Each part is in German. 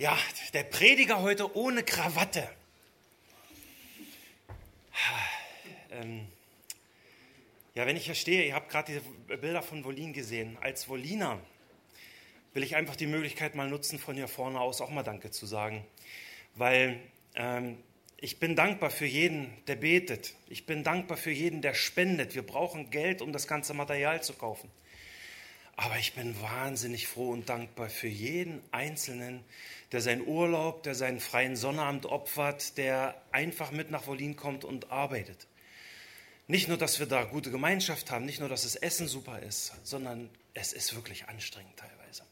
Ja, der Prediger heute ohne Krawatte. Ähm, ja, wenn ich hier stehe, ihr habt gerade die Bilder von Wolin gesehen. Als Woliner will ich einfach die Möglichkeit mal nutzen, von hier vorne aus auch mal Danke zu sagen. Weil ähm, ich bin dankbar für jeden, der betet. Ich bin dankbar für jeden, der spendet. Wir brauchen Geld, um das ganze Material zu kaufen. Aber ich bin wahnsinnig froh und dankbar für jeden Einzelnen, der seinen Urlaub, der seinen freien Sonnabend opfert, der einfach mit nach Wolin kommt und arbeitet. Nicht nur, dass wir da gute Gemeinschaft haben, nicht nur, dass das Essen super ist, sondern es ist wirklich anstrengend teilweise.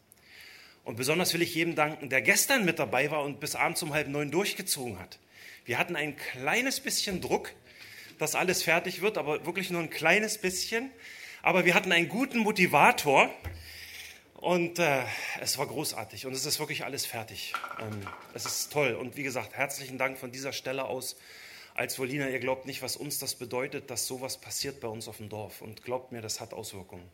Und besonders will ich jedem danken, der gestern mit dabei war und bis abends um halb neun durchgezogen hat. Wir hatten ein kleines bisschen Druck, dass alles fertig wird, aber wirklich nur ein kleines bisschen aber wir hatten einen guten Motivator und äh, es war großartig und es ist wirklich alles fertig. Ähm, es ist toll und wie gesagt, herzlichen Dank von dieser Stelle aus. Als Woliner, ihr glaubt nicht, was uns das bedeutet, dass sowas passiert bei uns auf dem Dorf und glaubt mir, das hat Auswirkungen.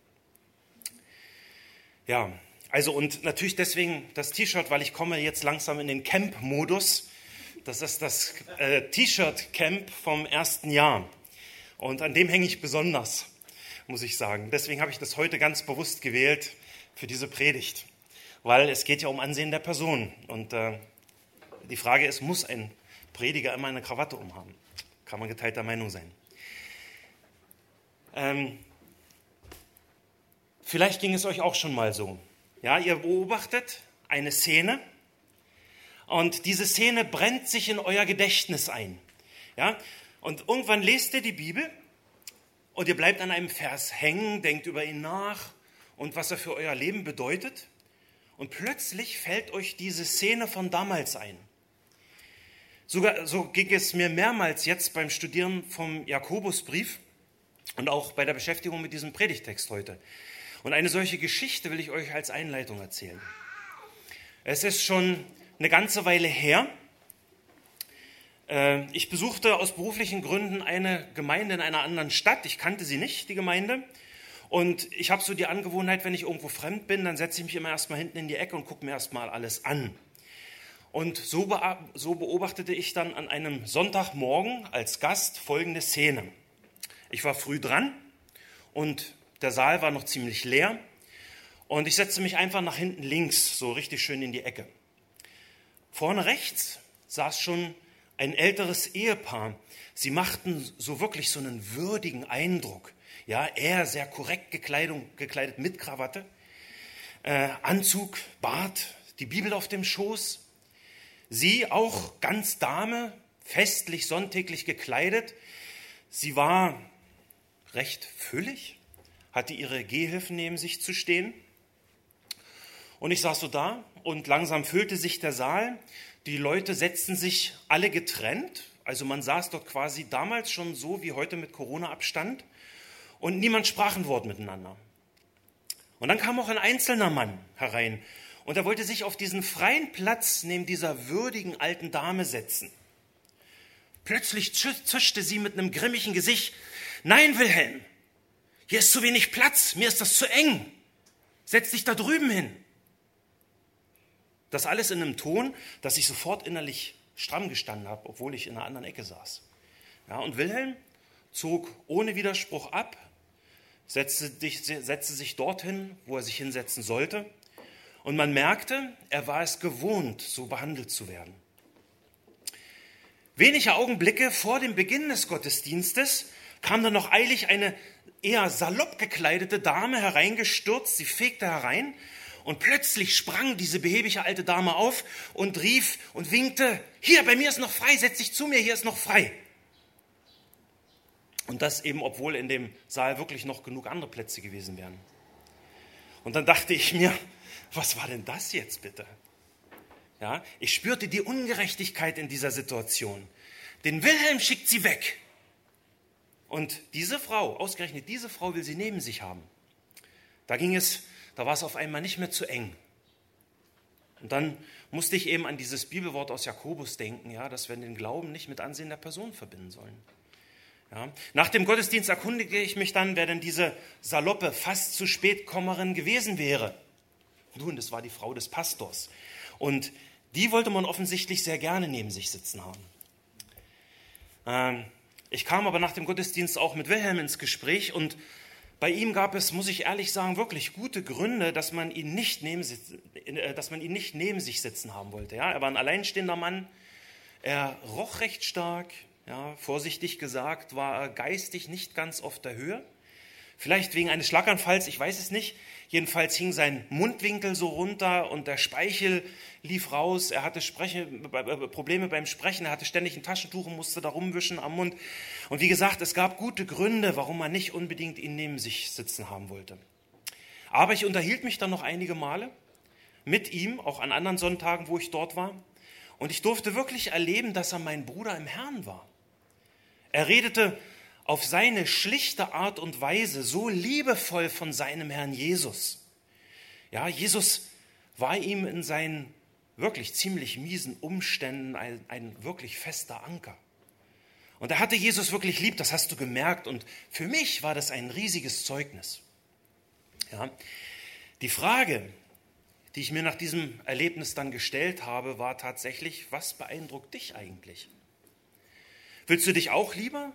Ja, also und natürlich deswegen das T-Shirt, weil ich komme jetzt langsam in den Camp-Modus. Das ist das äh, T-Shirt-Camp vom ersten Jahr und an dem hänge ich besonders muss ich sagen. Deswegen habe ich das heute ganz bewusst gewählt für diese Predigt, weil es geht ja um Ansehen der Person. Und äh, die Frage ist, muss ein Prediger immer eine Krawatte umhaben? Kann man geteilter Meinung sein. Ähm, vielleicht ging es euch auch schon mal so. Ja, ihr beobachtet eine Szene und diese Szene brennt sich in euer Gedächtnis ein. Ja, und irgendwann lest ihr die Bibel und ihr bleibt an einem Vers hängen, denkt über ihn nach und was er für euer Leben bedeutet. Und plötzlich fällt euch diese Szene von damals ein. Sogar, so ging es mir mehrmals jetzt beim Studieren vom Jakobusbrief und auch bei der Beschäftigung mit diesem Predigtext heute. Und eine solche Geschichte will ich euch als Einleitung erzählen. Es ist schon eine ganze Weile her, ich besuchte aus beruflichen Gründen eine Gemeinde in einer anderen Stadt. Ich kannte sie nicht, die Gemeinde. Und ich habe so die Angewohnheit, wenn ich irgendwo fremd bin, dann setze ich mich immer erstmal hinten in die Ecke und gucke mir erstmal alles an. Und so, so beobachtete ich dann an einem Sonntagmorgen als Gast folgende Szene. Ich war früh dran und der Saal war noch ziemlich leer. Und ich setzte mich einfach nach hinten links, so richtig schön in die Ecke. Vorne rechts saß schon ein älteres Ehepaar. Sie machten so wirklich so einen würdigen Eindruck. Ja, er sehr korrekt Gekleidung, gekleidet mit Krawatte, äh, Anzug, Bart, die Bibel auf dem Schoß. Sie auch ganz Dame, festlich, sonntäglich gekleidet. Sie war recht füllig, hatte ihre Gehhilfen neben sich zu stehen. Und ich saß so da und langsam füllte sich der Saal. Die Leute setzten sich alle getrennt. Also man saß dort quasi damals schon so wie heute mit Corona-Abstand. Und niemand sprach ein Wort miteinander. Und dann kam auch ein einzelner Mann herein. Und er wollte sich auf diesen freien Platz neben dieser würdigen alten Dame setzen. Plötzlich zischte sie mit einem grimmigen Gesicht. Nein, Wilhelm, hier ist zu wenig Platz, mir ist das zu eng. Setz dich da drüben hin. Das alles in einem Ton, dass ich sofort innerlich stramm gestanden habe, obwohl ich in einer anderen Ecke saß. Ja, und Wilhelm zog ohne Widerspruch ab, setzte, setzte sich dorthin, wo er sich hinsetzen sollte. Und man merkte, er war es gewohnt, so behandelt zu werden. Wenige Augenblicke vor dem Beginn des Gottesdienstes kam dann noch eilig eine eher salopp gekleidete Dame hereingestürzt. Sie fegte herein und plötzlich sprang diese behäbige alte Dame auf und rief und winkte, hier, bei mir ist noch frei, setz dich zu mir, hier ist noch frei. Und das eben, obwohl in dem Saal wirklich noch genug andere Plätze gewesen wären. Und dann dachte ich mir, was war denn das jetzt bitte? Ja, ich spürte die Ungerechtigkeit in dieser Situation. Den Wilhelm schickt sie weg. Und diese Frau, ausgerechnet diese Frau will sie neben sich haben. Da ging es da war es auf einmal nicht mehr zu eng. Und dann musste ich eben an dieses Bibelwort aus Jakobus denken, ja, dass wir den Glauben nicht mit Ansehen der Person verbinden sollen. Ja. Nach dem Gottesdienst erkundige ich mich dann, wer denn diese saloppe, fast zu spät Kommerin gewesen wäre. Nun, das war die Frau des Pastors. Und die wollte man offensichtlich sehr gerne neben sich sitzen haben. Ähm, ich kam aber nach dem Gottesdienst auch mit Wilhelm ins Gespräch und bei ihm gab es, muss ich ehrlich sagen, wirklich gute Gründe, dass man ihn nicht neben, äh, dass man ihn nicht neben sich sitzen haben wollte. Ja, er war ein alleinstehender Mann, er roch recht stark, ja, vorsichtig gesagt, war er geistig nicht ganz auf der Höhe. Vielleicht wegen eines Schlaganfalls, ich weiß es nicht. Jedenfalls hing sein Mundwinkel so runter und der Speichel lief raus. Er hatte Spreche, äh, Probleme beim Sprechen. Er hatte ständig ein Taschentuch und musste da rumwischen am Mund. Und wie gesagt, es gab gute Gründe, warum man nicht unbedingt ihn neben sich sitzen haben wollte. Aber ich unterhielt mich dann noch einige Male mit ihm, auch an anderen Sonntagen, wo ich dort war. Und ich durfte wirklich erleben, dass er mein Bruder im Herrn war. Er redete auf seine schlichte Art und Weise so liebevoll von seinem Herrn Jesus. Ja, Jesus war ihm in seinen wirklich ziemlich miesen Umständen ein, ein wirklich fester Anker. Und er hatte Jesus wirklich lieb, das hast du gemerkt. Und für mich war das ein riesiges Zeugnis. Ja, die Frage, die ich mir nach diesem Erlebnis dann gestellt habe, war tatsächlich, was beeindruckt dich eigentlich? Willst du dich auch lieber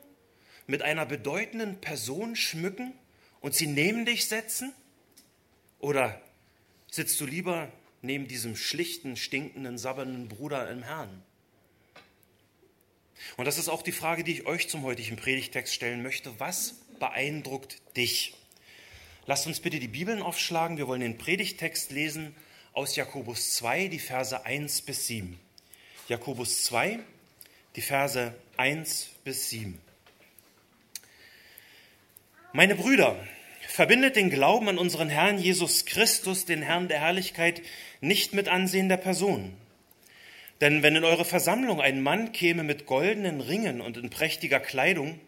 mit einer bedeutenden Person schmücken und sie neben dich setzen? Oder sitzt du lieber neben diesem schlichten, stinkenden, sabbernden Bruder im Herrn? Und das ist auch die Frage, die ich euch zum heutigen Predigtext stellen möchte. Was beeindruckt dich? Lasst uns bitte die Bibeln aufschlagen. Wir wollen den Predigtext lesen aus Jakobus 2, die Verse 1 bis 7. Jakobus 2, die Verse 1 bis 7. Meine Brüder, verbindet den Glauben an unseren Herrn Jesus Christus, den Herrn der Herrlichkeit, nicht mit Ansehen der Person. Denn wenn in eure Versammlung ein Mann käme mit goldenen Ringen und in prächtiger Kleidung,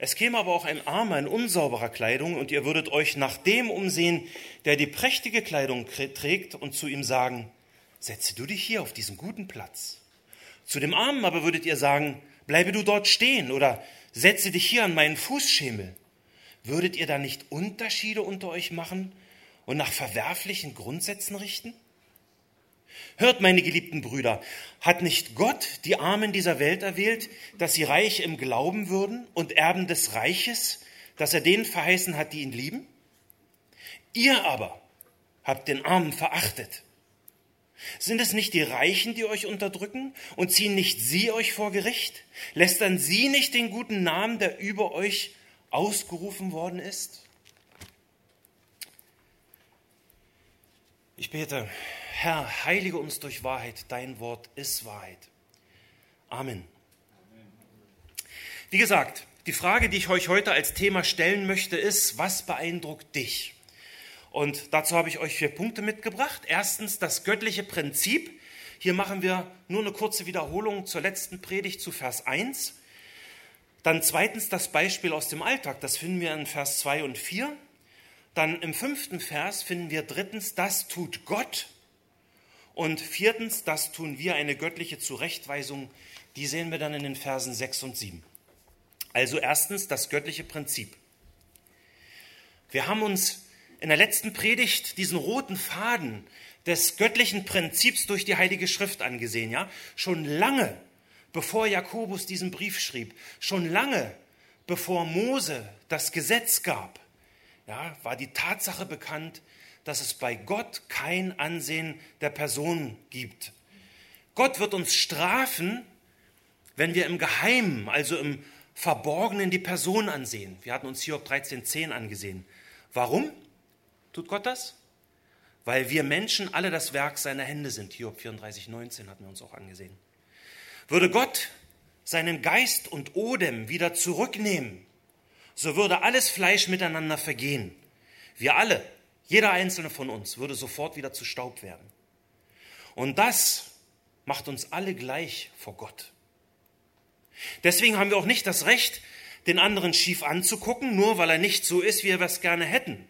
es käme aber auch ein Armer in unsauberer Kleidung, und ihr würdet euch nach dem umsehen, der die prächtige Kleidung trägt, und zu ihm sagen, setze du dich hier auf diesen guten Platz. Zu dem Armen aber würdet ihr sagen, bleibe du dort stehen oder setze dich hier an meinen Fußschemel. Würdet ihr da nicht Unterschiede unter euch machen und nach verwerflichen Grundsätzen richten? Hört, meine geliebten Brüder, hat nicht Gott die Armen dieser Welt erwählt, dass sie reich im Glauben würden und Erben des Reiches, dass er denen verheißen hat, die ihn lieben? Ihr aber habt den Armen verachtet. Sind es nicht die Reichen, die euch unterdrücken und ziehen nicht sie euch vor Gericht? Lästern sie nicht den guten Namen, der über euch ausgerufen worden ist? Ich bete, Herr, heilige uns durch Wahrheit, dein Wort ist Wahrheit. Amen. Wie gesagt, die Frage, die ich euch heute als Thema stellen möchte, ist, was beeindruckt dich? Und dazu habe ich euch vier Punkte mitgebracht. Erstens das göttliche Prinzip. Hier machen wir nur eine kurze Wiederholung zur letzten Predigt zu Vers 1. Dann zweitens das Beispiel aus dem Alltag, das finden wir in Vers 2 und 4. Dann im fünften Vers finden wir drittens, das tut Gott. Und viertens, das tun wir, eine göttliche Zurechtweisung, die sehen wir dann in den Versen 6 und 7. Also erstens das göttliche Prinzip. Wir haben uns in der letzten Predigt diesen roten Faden des göttlichen Prinzips durch die Heilige Schrift angesehen, ja? Schon lange bevor Jakobus diesen Brief schrieb, schon lange bevor Mose das Gesetz gab, ja, war die Tatsache bekannt, dass es bei Gott kein Ansehen der Person gibt. Gott wird uns strafen, wenn wir im Geheimen, also im Verborgenen die Person ansehen. Wir hatten uns Hiob 13.10 angesehen. Warum tut Gott das? Weil wir Menschen alle das Werk seiner Hände sind. Hiob 34.19 hatten wir uns auch angesehen. Würde Gott seinen Geist und Odem wieder zurücknehmen, so würde alles Fleisch miteinander vergehen. Wir alle, jeder einzelne von uns, würde sofort wieder zu Staub werden. Und das macht uns alle gleich vor Gott. Deswegen haben wir auch nicht das Recht, den anderen schief anzugucken, nur weil er nicht so ist, wie wir es gerne hätten.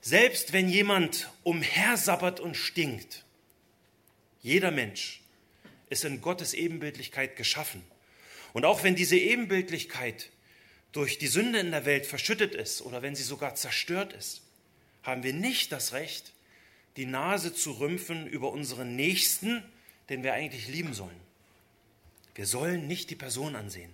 Selbst wenn jemand umhersabbert und stinkt, jeder Mensch ist in Gottes Ebenbildlichkeit geschaffen. Und auch wenn diese Ebenbildlichkeit durch die Sünde in der Welt verschüttet ist oder wenn sie sogar zerstört ist, haben wir nicht das Recht, die Nase zu rümpfen über unseren Nächsten, den wir eigentlich lieben sollen. Wir sollen nicht die Person ansehen.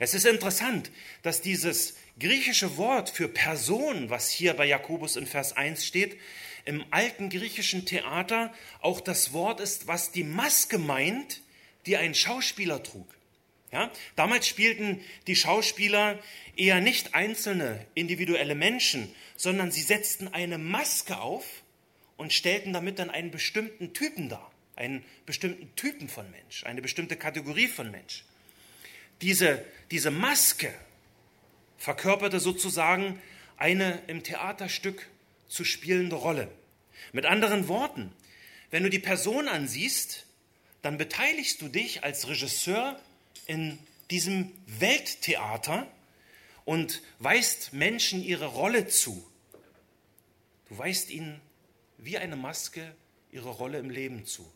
Es ist interessant, dass dieses griechische Wort für Person, was hier bei Jakobus in Vers 1 steht, im alten griechischen Theater auch das Wort ist, was die Maske meint, die ein Schauspieler trug. Ja? Damals spielten die Schauspieler eher nicht einzelne individuelle Menschen, sondern sie setzten eine Maske auf und stellten damit dann einen bestimmten Typen dar, einen bestimmten Typen von Mensch, eine bestimmte Kategorie von Mensch. Diese, diese Maske verkörperte sozusagen eine im Theaterstück zu spielende Rolle. Mit anderen Worten, wenn du die Person ansiehst, dann beteiligst du dich als Regisseur in diesem Welttheater und weist Menschen ihre Rolle zu. Du weist ihnen wie eine Maske ihre Rolle im Leben zu.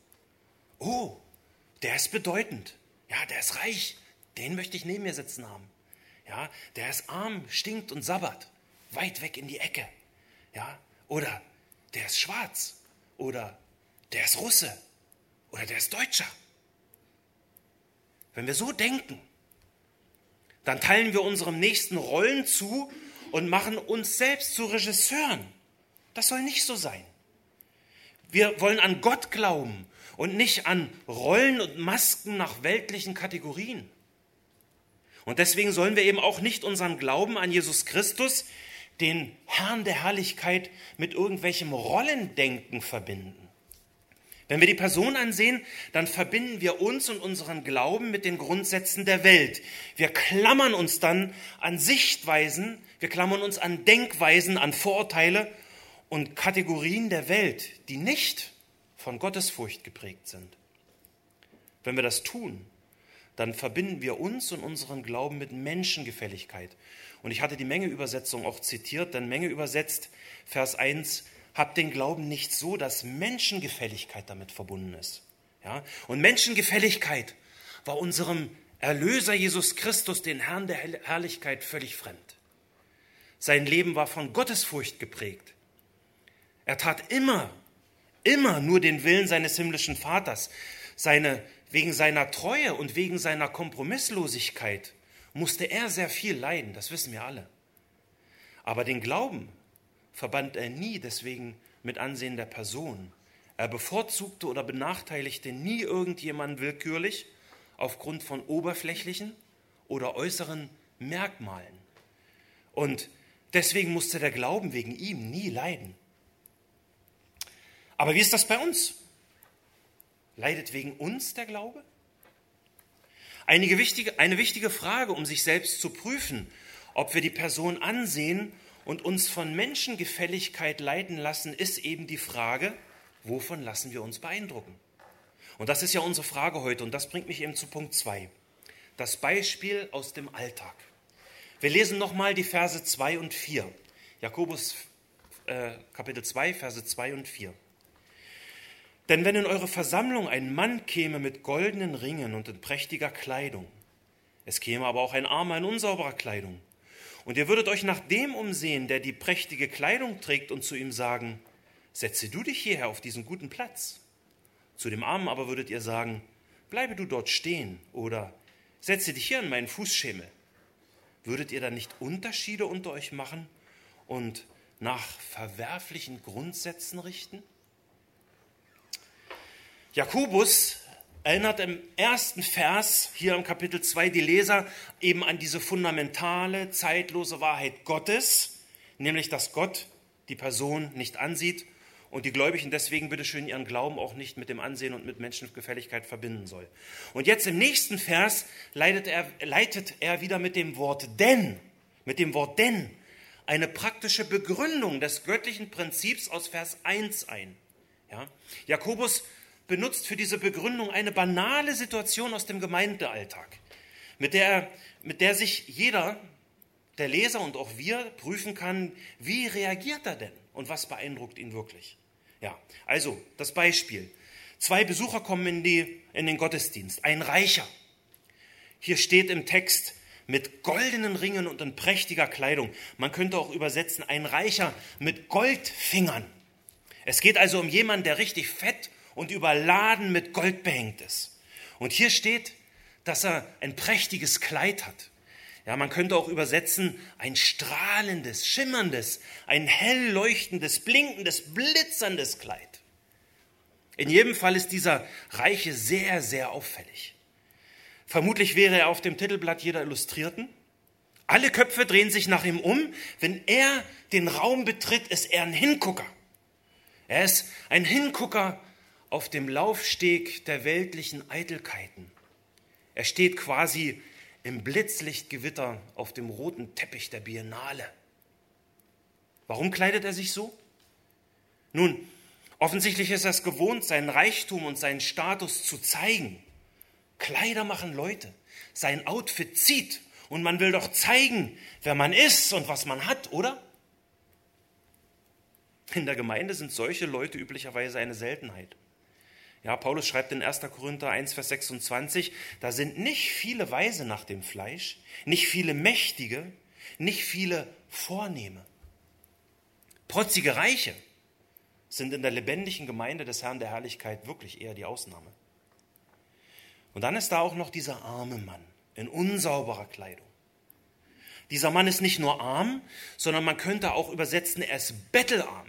Oh, der ist bedeutend. Ja, der ist reich. Den möchte ich neben mir sitzen haben. Ja, der ist arm, stinkt und sabbert. Weit weg in die Ecke. Ja, oder der ist schwarz. Oder der ist Russe. Oder der ist Deutscher. Wenn wir so denken, dann teilen wir unserem Nächsten Rollen zu und machen uns selbst zu Regisseuren. Das soll nicht so sein. Wir wollen an Gott glauben und nicht an Rollen und Masken nach weltlichen Kategorien. Und deswegen sollen wir eben auch nicht unseren Glauben an Jesus Christus, den Herrn der Herrlichkeit, mit irgendwelchem Rollendenken verbinden. Wenn wir die Person ansehen, dann verbinden wir uns und unseren Glauben mit den Grundsätzen der Welt. Wir klammern uns dann an Sichtweisen, wir klammern uns an Denkweisen, an Vorurteile und Kategorien der Welt, die nicht von Gottesfurcht geprägt sind. Wenn wir das tun, dann verbinden wir uns und unseren Glauben mit Menschengefälligkeit. Und ich hatte die Menge-Übersetzung auch zitiert, denn Menge übersetzt Vers 1, habt den Glauben nicht so, dass Menschengefälligkeit damit verbunden ist. Ja? Und Menschengefälligkeit war unserem Erlöser Jesus Christus, den Herrn der Herrlichkeit, völlig fremd. Sein Leben war von Gottesfurcht geprägt. Er tat immer, immer nur den Willen seines himmlischen Vaters. Seine, wegen seiner Treue und wegen seiner Kompromisslosigkeit musste er sehr viel leiden, das wissen wir alle. Aber den Glauben, verband er nie deswegen mit Ansehen der Person. Er bevorzugte oder benachteiligte nie irgendjemanden willkürlich aufgrund von oberflächlichen oder äußeren Merkmalen. Und deswegen musste der Glauben wegen ihm nie leiden. Aber wie ist das bei uns? Leidet wegen uns der Glaube? Eine wichtige, eine wichtige Frage, um sich selbst zu prüfen, ob wir die Person ansehen und uns von Menschengefälligkeit leiten lassen, ist eben die Frage, wovon lassen wir uns beeindrucken? Und das ist ja unsere Frage heute und das bringt mich eben zu Punkt 2. Das Beispiel aus dem Alltag. Wir lesen nochmal die Verse 2 und 4. Jakobus äh, Kapitel 2, Verse 2 und 4. Denn wenn in eure Versammlung ein Mann käme mit goldenen Ringen und in prächtiger Kleidung, es käme aber auch ein Armer in unsauberer Kleidung, und ihr würdet euch nach dem umsehen, der die prächtige Kleidung trägt, und zu ihm sagen, setze du dich hierher auf diesen guten Platz. Zu dem Armen aber würdet ihr sagen, bleibe du dort stehen oder setze dich hier an meinen Fußschemel. Würdet ihr dann nicht Unterschiede unter euch machen und nach verwerflichen Grundsätzen richten? Jakobus erinnert im ersten Vers hier im Kapitel 2 die Leser eben an diese fundamentale, zeitlose Wahrheit Gottes, nämlich dass Gott die Person nicht ansieht und die Gläubigen deswegen bitte schön ihren Glauben auch nicht mit dem Ansehen und mit Menschengefälligkeit verbinden soll. Und jetzt im nächsten Vers leitet er, leitet er wieder mit dem Wort denn, mit dem Wort denn, eine praktische Begründung des göttlichen Prinzips aus Vers 1 ein. Ja? Jakobus benutzt für diese Begründung eine banale Situation aus dem Gemeindealltag, mit der, mit der sich jeder, der Leser und auch wir, prüfen kann, wie reagiert er denn und was beeindruckt ihn wirklich. Ja, also das Beispiel. Zwei Besucher kommen in, die, in den Gottesdienst. Ein Reicher. Hier steht im Text mit goldenen Ringen und in prächtiger Kleidung. Man könnte auch übersetzen, ein Reicher mit Goldfingern. Es geht also um jemanden, der richtig fett und überladen mit Gold behängt ist. Und hier steht, dass er ein prächtiges Kleid hat. Ja, man könnte auch übersetzen, ein strahlendes, schimmerndes, ein hell leuchtendes, blinkendes, blitzerndes Kleid. In jedem Fall ist dieser Reiche sehr, sehr auffällig. Vermutlich wäre er auf dem Titelblatt jeder Illustrierten. Alle Köpfe drehen sich nach ihm um. Wenn er den Raum betritt, ist er ein Hingucker. Er ist ein Hingucker auf dem Laufsteg der weltlichen Eitelkeiten. Er steht quasi im Blitzlichtgewitter auf dem roten Teppich der Biennale. Warum kleidet er sich so? Nun, offensichtlich ist er es gewohnt, seinen Reichtum und seinen Status zu zeigen. Kleider machen Leute. Sein Outfit zieht und man will doch zeigen, wer man ist und was man hat, oder? In der Gemeinde sind solche Leute üblicherweise eine Seltenheit. Ja, Paulus schreibt in 1. Korinther 1, Vers 26, da sind nicht viele Weise nach dem Fleisch, nicht viele Mächtige, nicht viele Vornehme. Protzige Reiche sind in der lebendigen Gemeinde des Herrn der Herrlichkeit wirklich eher die Ausnahme. Und dann ist da auch noch dieser arme Mann in unsauberer Kleidung. Dieser Mann ist nicht nur arm, sondern man könnte auch übersetzen, er ist bettelarm.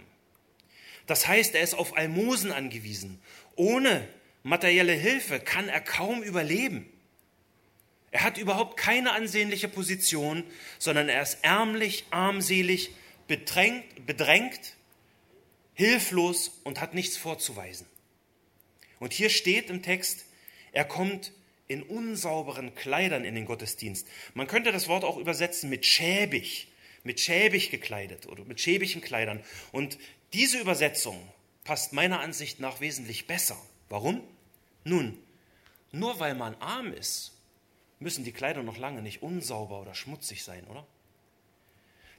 Das heißt, er ist auf Almosen angewiesen. Ohne materielle Hilfe kann er kaum überleben. Er hat überhaupt keine ansehnliche Position, sondern er ist ärmlich, armselig, bedrängt, bedrängt hilflos und hat nichts vorzuweisen. Und hier steht im Text, er kommt in unsauberen Kleidern in den Gottesdienst. Man könnte das Wort auch übersetzen mit schäbig, mit schäbig gekleidet oder mit schäbigen Kleidern. Und diese Übersetzung passt meiner Ansicht nach wesentlich besser. Warum? Nun, nur weil man arm ist, müssen die Kleider noch lange nicht unsauber oder schmutzig sein, oder?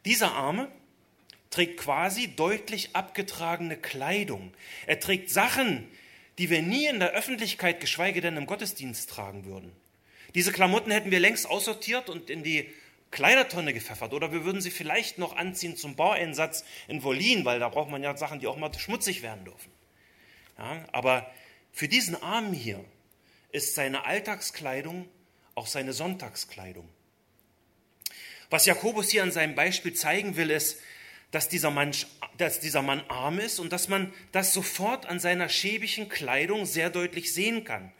Dieser Arme trägt quasi deutlich abgetragene Kleidung. Er trägt Sachen, die wir nie in der Öffentlichkeit, geschweige denn im Gottesdienst tragen würden. Diese Klamotten hätten wir längst aussortiert und in die Kleidertonne gepfeffert oder wir würden sie vielleicht noch anziehen zum Baueinsatz in Wollin, weil da braucht man ja Sachen, die auch mal schmutzig werden dürfen. Ja, aber für diesen Armen hier ist seine Alltagskleidung auch seine Sonntagskleidung. Was Jakobus hier an seinem Beispiel zeigen will, ist, dass dieser, Mann, dass dieser Mann arm ist und dass man das sofort an seiner schäbigen Kleidung sehr deutlich sehen kann.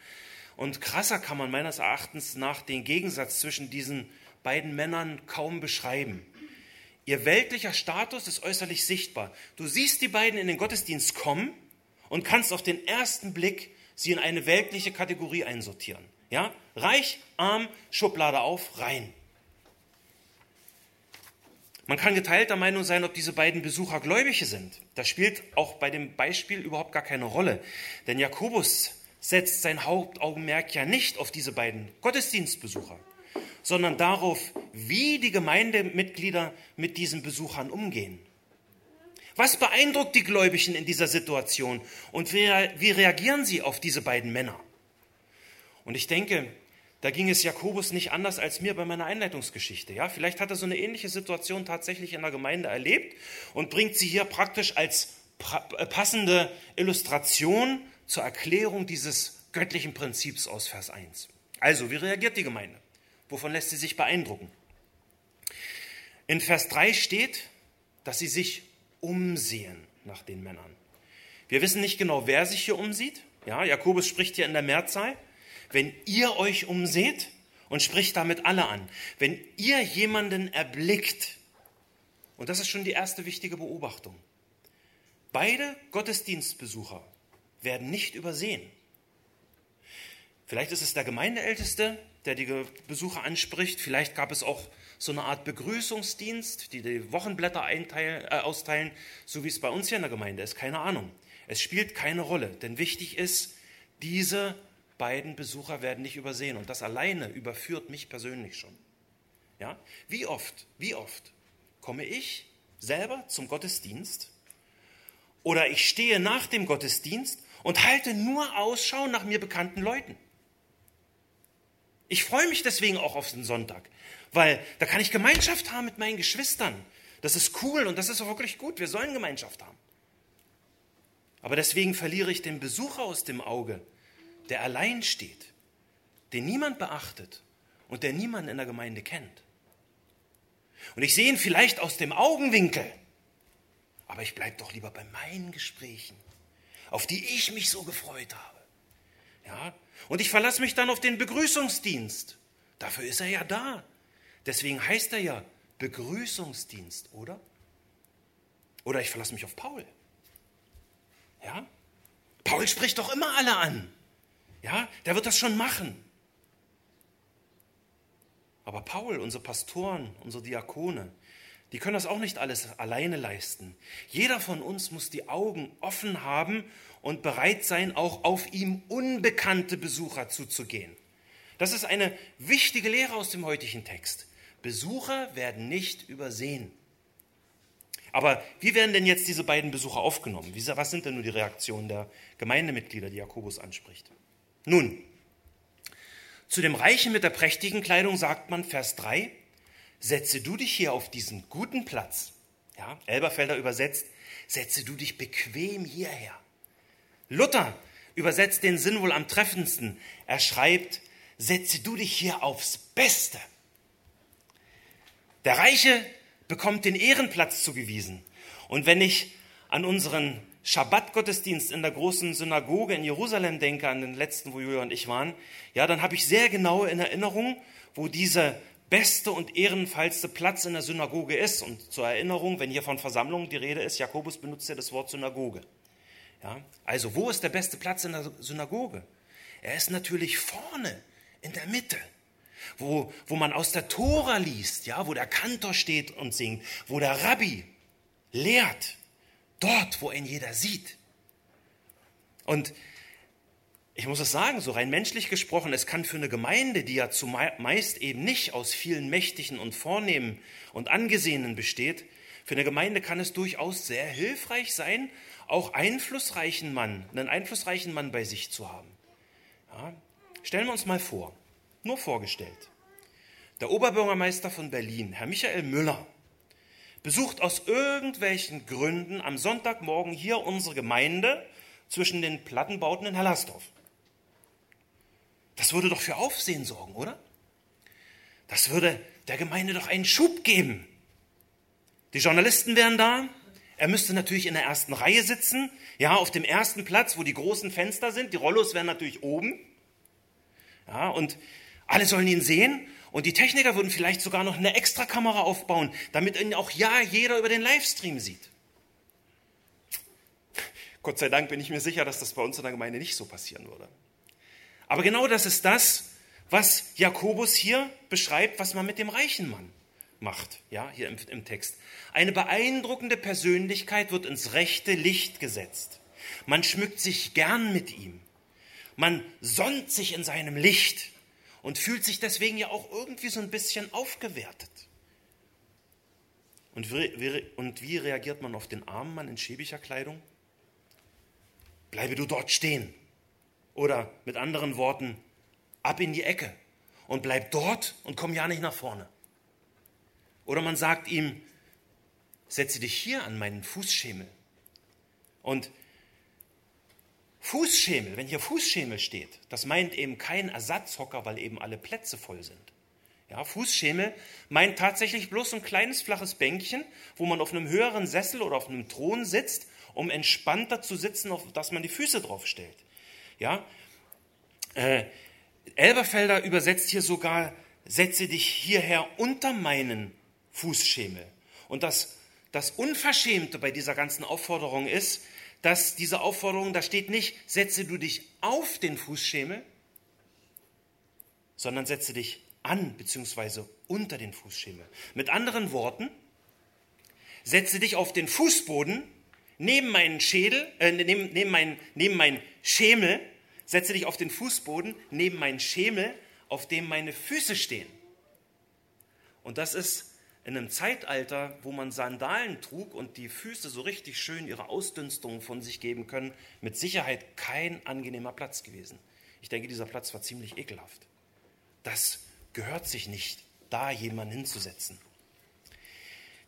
Und krasser kann man meines Erachtens nach den Gegensatz zwischen diesen beiden Männern kaum beschreiben. Ihr weltlicher Status ist äußerlich sichtbar. Du siehst die beiden in den Gottesdienst kommen und kannst auf den ersten Blick sie in eine weltliche Kategorie einsortieren. Ja? Reich, arm, Schublade auf, rein. Man kann geteilter Meinung sein, ob diese beiden Besucher Gläubige sind. Das spielt auch bei dem Beispiel überhaupt gar keine Rolle. Denn Jakobus setzt sein Hauptaugenmerk ja nicht auf diese beiden Gottesdienstbesucher, sondern darauf, wie die Gemeindemitglieder mit diesen Besuchern umgehen. Was beeindruckt die Gläubigen in dieser Situation und wie, wie reagieren sie auf diese beiden Männer? Und ich denke, da ging es Jakobus nicht anders als mir bei meiner Einleitungsgeschichte. Ja, vielleicht hat er so eine ähnliche Situation tatsächlich in der Gemeinde erlebt und bringt sie hier praktisch als äh, passende Illustration zur Erklärung dieses göttlichen Prinzips aus Vers 1. Also, wie reagiert die Gemeinde? Wovon lässt sie sich beeindrucken? In Vers 3 steht, dass sie sich umsehen nach den Männern. Wir wissen nicht genau, wer sich hier umsieht. Ja, Jakobus spricht hier in der Mehrzahl wenn ihr euch umseht und spricht damit alle an, wenn ihr jemanden erblickt, und das ist schon die erste wichtige Beobachtung, beide Gottesdienstbesucher werden nicht übersehen. Vielleicht ist es der Gemeindeälteste, der die Besucher anspricht. Vielleicht gab es auch so eine Art Begrüßungsdienst, die die Wochenblätter einteilen, äh, austeilen, so wie es bei uns hier in der Gemeinde ist. Keine Ahnung. Es spielt keine Rolle, denn wichtig ist, diese beiden Besucher werden nicht übersehen. Und das alleine überführt mich persönlich schon. Ja? Wie oft, wie oft komme ich selber zum Gottesdienst oder ich stehe nach dem Gottesdienst und halte nur Ausschau nach mir bekannten Leuten. Ich freue mich deswegen auch auf den Sonntag, weil da kann ich Gemeinschaft haben mit meinen Geschwistern. Das ist cool und das ist auch wirklich gut. Wir sollen Gemeinschaft haben. Aber deswegen verliere ich den Besucher aus dem Auge, der allein steht, den niemand beachtet und der niemand in der Gemeinde kennt. Und ich sehe ihn vielleicht aus dem Augenwinkel, aber ich bleibe doch lieber bei meinen Gesprächen, auf die ich mich so gefreut habe. Ja? Und ich verlasse mich dann auf den Begrüßungsdienst. Dafür ist er ja da. Deswegen heißt er ja Begrüßungsdienst, oder? Oder ich verlasse mich auf Paul. Ja? Paul spricht doch immer alle an. Ja, der wird das schon machen. Aber Paul, unsere Pastoren, unsere Diakone, die können das auch nicht alles alleine leisten. Jeder von uns muss die Augen offen haben und bereit sein, auch auf ihm unbekannte Besucher zuzugehen. Das ist eine wichtige Lehre aus dem heutigen Text. Besucher werden nicht übersehen. Aber wie werden denn jetzt diese beiden Besucher aufgenommen? Was sind denn nur die Reaktionen der Gemeindemitglieder, die Jakobus anspricht? Nun, zu dem Reichen mit der prächtigen Kleidung sagt man, Vers 3, setze du dich hier auf diesen guten Platz. Ja, Elberfelder übersetzt, setze du dich bequem hierher. Luther übersetzt den Sinn wohl am treffendsten. Er schreibt, setze du dich hier aufs Beste. Der Reiche bekommt den Ehrenplatz zugewiesen. Und wenn ich an unseren Schabbatgottesdienst in der großen Synagoge in Jerusalem denke, an den letzten, wo Julia und ich waren, ja, dann habe ich sehr genau in Erinnerung, wo dieser beste und ehrenvollste Platz in der Synagoge ist. Und zur Erinnerung, wenn hier von Versammlungen die Rede ist, Jakobus benutzt ja das Wort Synagoge. Ja, also wo ist der beste Platz in der Synagoge? Er ist natürlich vorne, in der Mitte wo, wo man aus der Tora liest, ja, wo der Kantor steht und singt, wo der Rabbi lehrt, dort, wo ihn jeder sieht. Und ich muss es sagen, so rein menschlich gesprochen, es kann für eine Gemeinde, die ja zumeist eben nicht aus vielen Mächtigen und Vornehmen und Angesehenen besteht, für eine Gemeinde kann es durchaus sehr hilfreich sein, auch einflussreichen Mann, einen einflussreichen Mann bei sich zu haben. Ja, stellen wir uns mal vor, nur vorgestellt. Der Oberbürgermeister von Berlin, Herr Michael Müller, besucht aus irgendwelchen Gründen am Sonntagmorgen hier unsere Gemeinde zwischen den Plattenbauten in Hellersdorf. Das würde doch für Aufsehen sorgen, oder? Das würde der Gemeinde doch einen Schub geben. Die Journalisten wären da. Er müsste natürlich in der ersten Reihe sitzen. Ja, auf dem ersten Platz, wo die großen Fenster sind. Die Rollos wären natürlich oben. Ja, und alle sollen ihn sehen und die Techniker würden vielleicht sogar noch eine Extrakamera aufbauen, damit ihn auch ja jeder über den Livestream sieht. Gott sei Dank bin ich mir sicher, dass das bei uns in der Gemeinde nicht so passieren würde. Aber genau das ist das, was Jakobus hier beschreibt, was man mit dem reichen Mann macht, ja, hier im, im Text. Eine beeindruckende Persönlichkeit wird ins rechte Licht gesetzt. Man schmückt sich gern mit ihm. Man sonnt sich in seinem Licht und fühlt sich deswegen ja auch irgendwie so ein bisschen aufgewertet. Und wie, und wie reagiert man auf den armen Mann in schäbiger Kleidung? Bleibe du dort stehen. Oder mit anderen Worten, ab in die Ecke und bleib dort und komm ja nicht nach vorne. Oder man sagt ihm, setze dich hier an meinen Fußschemel. Und Fußschemel, wenn hier Fußschemel steht, das meint eben kein Ersatzhocker, weil eben alle Plätze voll sind. Ja, Fußschemel meint tatsächlich bloß ein kleines flaches Bänkchen, wo man auf einem höheren Sessel oder auf einem Thron sitzt, um entspannter zu sitzen, auf das man die Füße drauf stellt. Ja, äh, Elberfelder übersetzt hier sogar, setze dich hierher unter meinen Fußschemel. Und das, das Unverschämte bei dieser ganzen Aufforderung ist, dass diese Aufforderung, da steht nicht, setze du dich auf den Fußschemel, sondern setze dich an bzw. unter den Fußschemel. Mit anderen Worten, setze dich auf den Fußboden neben meinen Schädel, äh, neben, neben, mein, neben meinen Schemel, setze dich auf den Fußboden neben meinen Schemel, auf dem meine Füße stehen. Und das ist in einem Zeitalter, wo man Sandalen trug und die Füße so richtig schön ihre Ausdünstungen von sich geben können, mit Sicherheit kein angenehmer Platz gewesen. Ich denke, dieser Platz war ziemlich ekelhaft. Das gehört sich nicht, da jemanden hinzusetzen.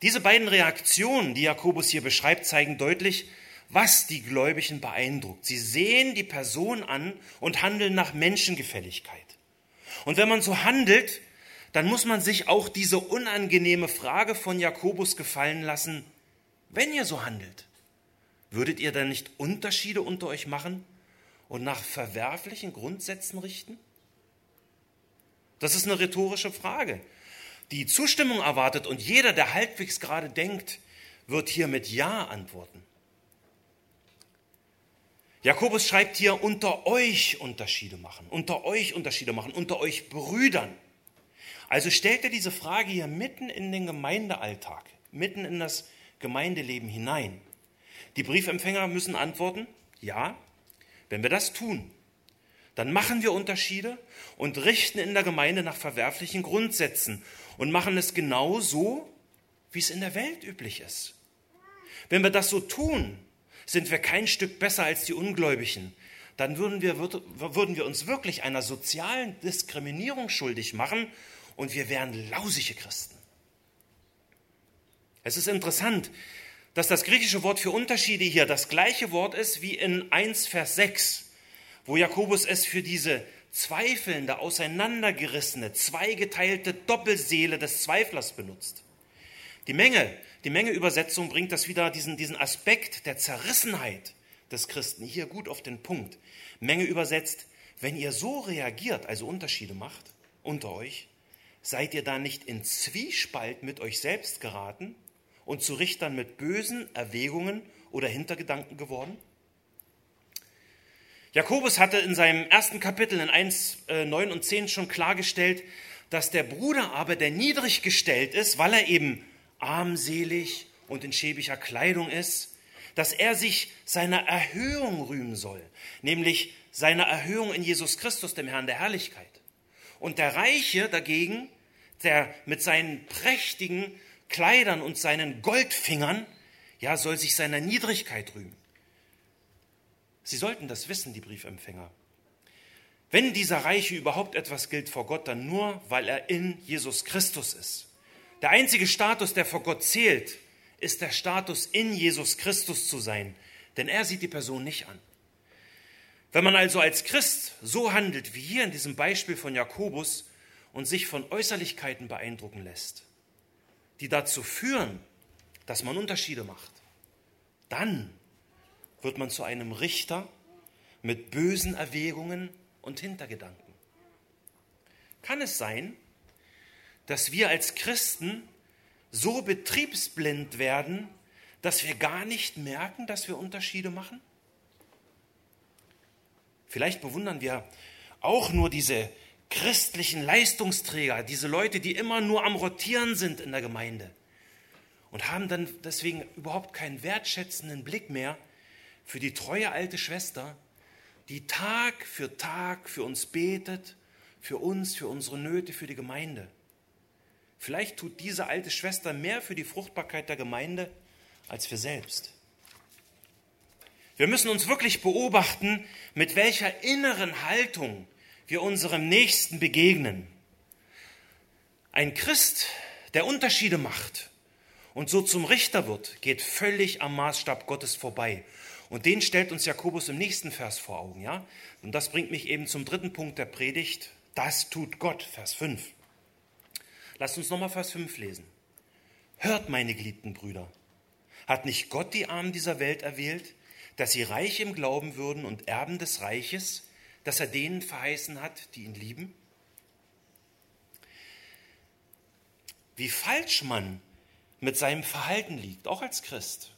Diese beiden Reaktionen, die Jakobus hier beschreibt, zeigen deutlich, was die Gläubigen beeindruckt. Sie sehen die Person an und handeln nach Menschengefälligkeit. Und wenn man so handelt, dann muss man sich auch diese unangenehme Frage von Jakobus gefallen lassen, wenn ihr so handelt, würdet ihr dann nicht Unterschiede unter euch machen und nach verwerflichen Grundsätzen richten? Das ist eine rhetorische Frage, die Zustimmung erwartet und jeder, der halbwegs gerade denkt, wird hier mit Ja antworten. Jakobus schreibt hier, unter euch Unterschiede machen, unter euch Unterschiede machen, unter euch Brüdern. Also stellt er diese Frage hier mitten in den Gemeindealltag, mitten in das Gemeindeleben hinein. Die Briefempfänger müssen antworten, ja, wenn wir das tun, dann machen wir Unterschiede und richten in der Gemeinde nach verwerflichen Grundsätzen und machen es genau so, wie es in der Welt üblich ist. Wenn wir das so tun, sind wir kein Stück besser als die Ungläubigen. Dann würden wir, würden wir uns wirklich einer sozialen Diskriminierung schuldig machen und wir wären lausige Christen. Es ist interessant, dass das griechische Wort für Unterschiede hier das gleiche Wort ist wie in 1 Vers 6, wo Jakobus es für diese zweifelnde, auseinandergerissene, zweigeteilte Doppelseele des Zweiflers benutzt. Die Menge die Menge-Übersetzung bringt das wieder, diesen, diesen Aspekt der Zerrissenheit des Christen hier gut auf den Punkt. Menge übersetzt, wenn ihr so reagiert, also Unterschiede macht unter euch, seid ihr da nicht in Zwiespalt mit euch selbst geraten und zu Richtern mit bösen Erwägungen oder Hintergedanken geworden? Jakobus hatte in seinem ersten Kapitel in 1, äh, 9 und 10 schon klargestellt, dass der Bruder aber, der niedrig gestellt ist, weil er eben armselig und in schäbiger Kleidung ist, dass er sich seiner Erhöhung rühmen soll, nämlich seiner Erhöhung in Jesus Christus, dem Herrn der Herrlichkeit. Und der Reiche dagegen, der mit seinen prächtigen Kleidern und seinen Goldfingern, ja, soll sich seiner Niedrigkeit rühmen. Sie sollten das wissen, die Briefempfänger. Wenn dieser Reiche überhaupt etwas gilt vor Gott, dann nur, weil er in Jesus Christus ist. Der einzige Status, der vor Gott zählt, ist der Status, in Jesus Christus zu sein, denn er sieht die Person nicht an. Wenn man also als Christ so handelt wie hier in diesem Beispiel von Jakobus und sich von Äußerlichkeiten beeindrucken lässt, die dazu führen, dass man Unterschiede macht, dann wird man zu einem Richter mit bösen Erwägungen und Hintergedanken. Kann es sein, dass wir als Christen so betriebsblind werden, dass wir gar nicht merken, dass wir Unterschiede machen? Vielleicht bewundern wir auch nur diese christlichen Leistungsträger, diese Leute, die immer nur am Rotieren sind in der Gemeinde und haben dann deswegen überhaupt keinen wertschätzenden Blick mehr für die treue alte Schwester, die Tag für Tag für uns betet, für uns, für unsere Nöte, für die Gemeinde. Vielleicht tut diese alte Schwester mehr für die Fruchtbarkeit der Gemeinde als wir selbst. Wir müssen uns wirklich beobachten, mit welcher inneren Haltung wir unserem Nächsten begegnen. Ein Christ, der Unterschiede macht und so zum Richter wird, geht völlig am Maßstab Gottes vorbei. Und den stellt uns Jakobus im nächsten Vers vor Augen, ja? Und das bringt mich eben zum dritten Punkt der Predigt. Das tut Gott, Vers 5. Lasst uns nochmal Vers 5 lesen. Hört, meine geliebten Brüder, hat nicht Gott die Armen dieser Welt erwählt, dass sie reich im Glauben würden und Erben des Reiches, das er denen verheißen hat, die ihn lieben? Wie falsch man mit seinem Verhalten liegt, auch als Christ,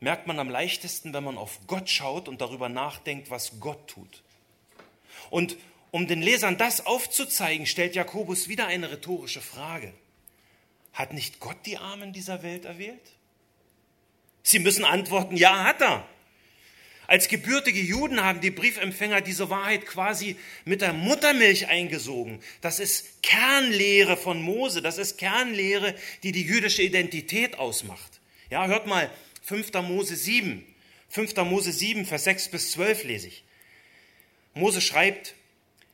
merkt man am leichtesten, wenn man auf Gott schaut und darüber nachdenkt, was Gott tut. Und um den Lesern das aufzuzeigen, stellt Jakobus wieder eine rhetorische Frage. Hat nicht Gott die Armen dieser Welt erwählt? Sie müssen antworten, ja, hat er. Als gebürtige Juden haben die Briefempfänger diese Wahrheit quasi mit der Muttermilch eingesogen. Das ist Kernlehre von Mose, das ist Kernlehre, die die jüdische Identität ausmacht. Ja, hört mal 5. Mose 7. 5. Mose 7, Vers 6 bis 12 lese ich. Mose schreibt,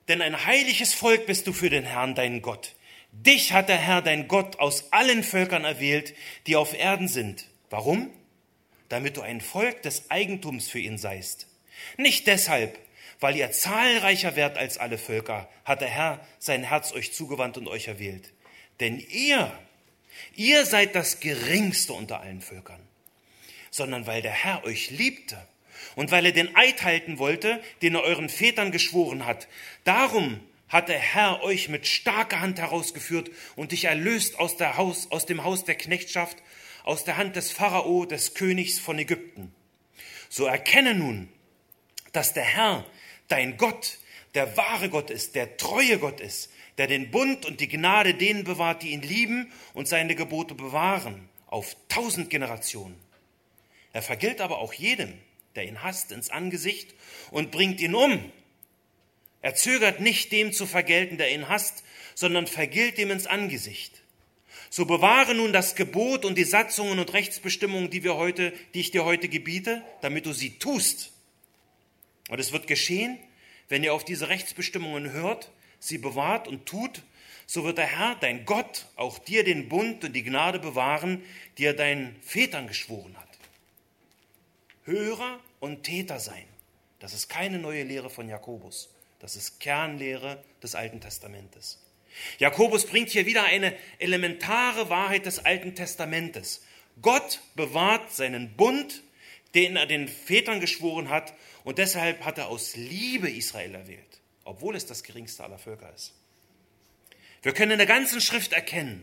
denn ein heiliges Volk bist du für den Herrn, deinen Gott. Dich hat der Herr, dein Gott, aus allen Völkern erwählt, die auf Erden sind. Warum? Damit du ein Volk des Eigentums für ihn seist. Nicht deshalb, weil ihr zahlreicher werdet als alle Völker, hat der Herr sein Herz euch zugewandt und euch erwählt. Denn ihr, ihr seid das geringste unter allen Völkern, sondern weil der Herr euch liebte und weil er den Eid halten wollte, den er euren Vätern geschworen hat. Darum hat der Herr euch mit starker Hand herausgeführt und dich erlöst aus, der Haus, aus dem Haus der Knechtschaft, aus der Hand des Pharao, des Königs von Ägypten. So erkenne nun, dass der Herr, dein Gott, der wahre Gott ist, der treue Gott ist, der den Bund und die Gnade denen bewahrt, die ihn lieben und seine Gebote bewahren, auf tausend Generationen. Er vergilt aber auch jedem, der ihn hasst, ins Angesicht und bringt ihn um. Er zögert nicht, dem zu vergelten, der ihn hasst, sondern vergilt dem ins Angesicht. So bewahre nun das Gebot und die Satzungen und Rechtsbestimmungen, die wir heute, die ich dir heute gebiete, damit du sie tust. Und es wird geschehen, wenn ihr auf diese Rechtsbestimmungen hört, sie bewahrt und tut, so wird der Herr, dein Gott, auch dir den Bund und die Gnade bewahren, die er deinen Vätern geschworen hat. Hörer und Täter sein, das ist keine neue Lehre von Jakobus. Das ist Kernlehre des Alten Testamentes. Jakobus bringt hier wieder eine elementare Wahrheit des Alten Testamentes. Gott bewahrt seinen Bund, den er den Vätern geschworen hat, und deshalb hat er aus Liebe Israel erwählt, obwohl es das geringste aller Völker ist. Wir können in der ganzen Schrift erkennen,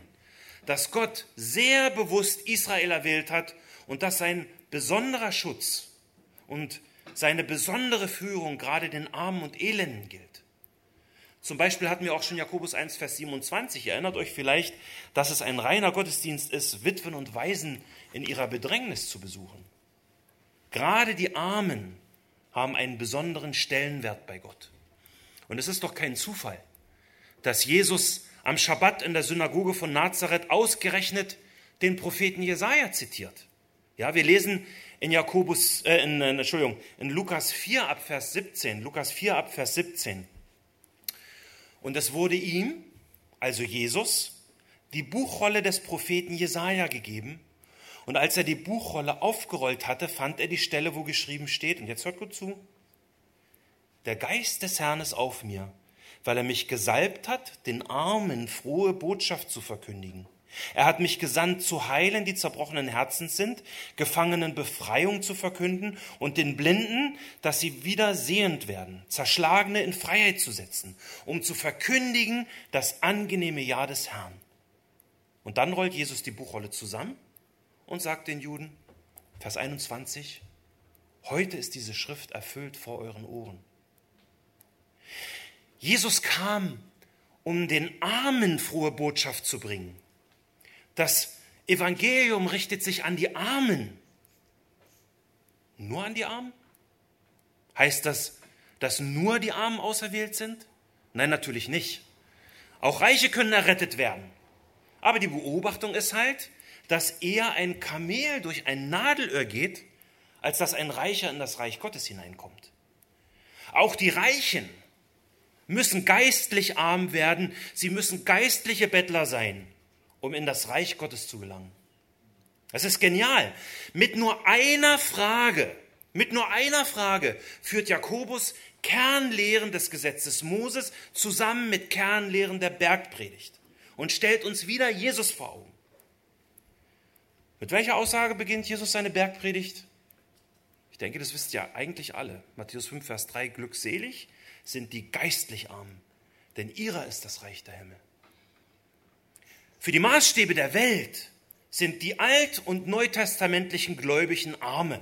dass Gott sehr bewusst Israel erwählt hat und dass sein besonderer Schutz und seine besondere Führung gerade den Armen und Elenden gilt. Zum Beispiel hatten wir auch schon Jakobus 1, Vers 27. Ihr erinnert euch vielleicht, dass es ein reiner Gottesdienst ist, Witwen und Waisen in ihrer Bedrängnis zu besuchen. Gerade die Armen haben einen besonderen Stellenwert bei Gott. Und es ist doch kein Zufall, dass Jesus am Schabbat in der Synagoge von Nazareth ausgerechnet den Propheten Jesaja zitiert. Ja, wir lesen in Jakobus, äh, in, Entschuldigung, in Lukas 4 ab Vers 17, Lukas 4 ab Vers 17. Und es wurde ihm, also Jesus, die Buchrolle des Propheten Jesaja gegeben. Und als er die Buchrolle aufgerollt hatte, fand er die Stelle, wo geschrieben steht, und jetzt hört gut zu, der Geist des Herrn ist auf mir, weil er mich gesalbt hat, den Armen frohe Botschaft zu verkündigen er hat mich gesandt, zu heilen, die zerbrochenen Herzens sind, Gefangenen Befreiung zu verkünden und den Blinden, dass sie wieder sehend werden, Zerschlagene in Freiheit zu setzen, um zu verkündigen das angenehme Jahr des Herrn. Und dann rollt Jesus die Buchrolle zusammen und sagt den Juden, Vers 21, heute ist diese Schrift erfüllt vor euren Ohren. Jesus kam, um den Armen frohe Botschaft zu bringen das Evangelium richtet sich an die Armen. Nur an die Armen? Heißt das, dass nur die Armen auserwählt sind? Nein, natürlich nicht. Auch Reiche können errettet werden. Aber die Beobachtung ist halt, dass eher ein Kamel durch ein Nadelöhr geht, als dass ein Reicher in das Reich Gottes hineinkommt. Auch die Reichen müssen geistlich arm werden, sie müssen geistliche Bettler sein um in das Reich Gottes zu gelangen. Es ist genial. Mit nur einer Frage, mit nur einer Frage führt Jakobus Kernlehren des Gesetzes Moses zusammen mit Kernlehren der Bergpredigt und stellt uns wieder Jesus vor Augen. Mit welcher Aussage beginnt Jesus seine Bergpredigt? Ich denke, das wisst ja eigentlich alle. Matthäus 5, Vers 3, glückselig sind die geistlich Armen, denn ihrer ist das Reich der Himmel. Für die Maßstäbe der Welt sind die alt- und neutestamentlichen Gläubigen Arme.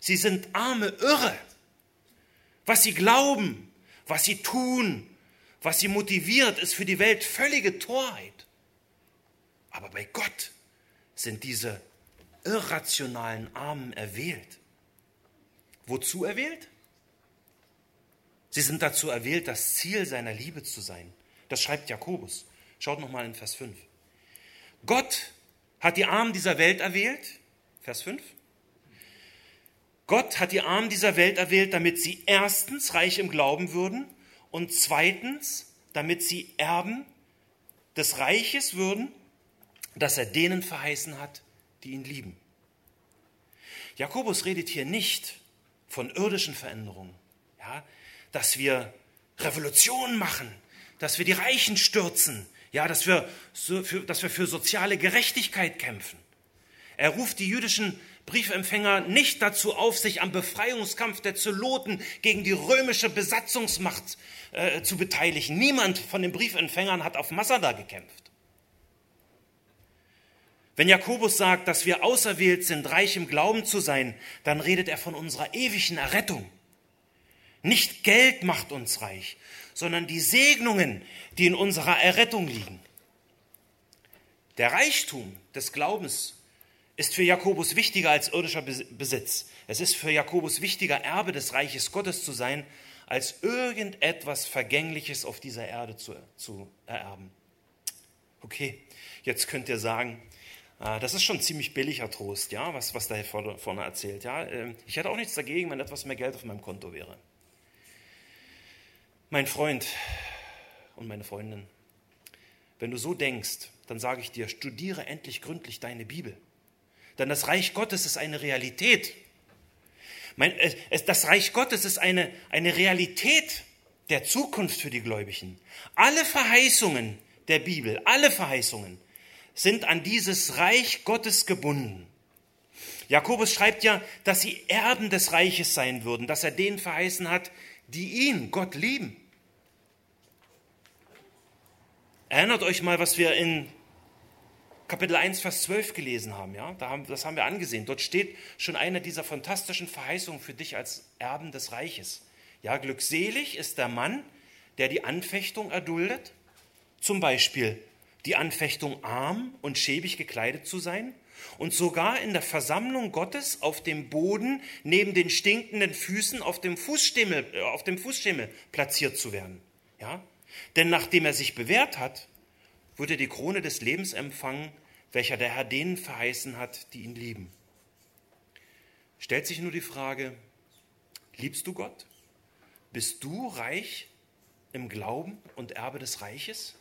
Sie sind arme Irre. Was sie glauben, was sie tun, was sie motiviert, ist für die Welt völlige Torheit. Aber bei Gott sind diese irrationalen Armen erwählt. Wozu erwählt? Sie sind dazu erwählt, das Ziel seiner Liebe zu sein. Das schreibt Jakobus. Schaut nochmal in Vers 5. Gott hat die Armen dieser Welt erwählt. Vers 5. Gott hat die Armen dieser Welt erwählt, damit sie erstens reich im Glauben würden und zweitens, damit sie Erben des Reiches würden, das er denen verheißen hat, die ihn lieben. Jakobus redet hier nicht von irdischen Veränderungen, ja, dass wir Revolution machen, dass wir die Reichen stürzen, ja, dass wir, für, dass wir für soziale Gerechtigkeit kämpfen. Er ruft die jüdischen Briefempfänger nicht dazu auf, sich am Befreiungskampf der Zeloten gegen die römische Besatzungsmacht äh, zu beteiligen. Niemand von den Briefempfängern hat auf Masada gekämpft. Wenn Jakobus sagt, dass wir auserwählt sind, reich im Glauben zu sein, dann redet er von unserer ewigen Errettung. Nicht Geld macht uns reich, sondern die Segnungen, die in unserer Errettung liegen. Der Reichtum des Glaubens ist für Jakobus wichtiger als irdischer Besitz. Es ist für Jakobus wichtiger, Erbe des Reiches Gottes zu sein, als irgendetwas Vergängliches auf dieser Erde zu, zu ererben. Okay, jetzt könnt ihr sagen, ah, das ist schon ziemlich billiger Trost, ja, was, was da vorne erzählt. Ja. Ähm, ich hätte auch nichts dagegen, wenn etwas mehr Geld auf meinem Konto wäre. Mein Freund und meine Freundin, wenn du so denkst, dann sage ich dir, studiere endlich gründlich deine Bibel. Denn das Reich Gottes ist eine Realität. Das Reich Gottes ist eine, eine Realität der Zukunft für die Gläubigen. Alle Verheißungen der Bibel, alle Verheißungen sind an dieses Reich Gottes gebunden. Jakobus schreibt ja, dass sie Erben des Reiches sein würden, dass er denen verheißen hat, die ihn, Gott, lieben. Erinnert euch mal, was wir in Kapitel 1, Vers 12 gelesen haben. Ja? das haben wir angesehen. Dort steht schon eine dieser fantastischen Verheißungen für dich als Erben des Reiches. Ja, glückselig ist der Mann, der die Anfechtung erduldet, zum Beispiel die Anfechtung arm und schäbig gekleidet zu sein und sogar in der Versammlung Gottes auf dem Boden neben den stinkenden Füßen auf dem Fußstimmel, äh, auf dem Fußstimmel platziert zu werden. Ja? Denn nachdem er sich bewährt hat, wird er die Krone des Lebens empfangen, welcher der Herr denen verheißen hat, die ihn lieben. Stellt sich nur die Frage, liebst du Gott? Bist du reich im Glauben und Erbe des Reiches?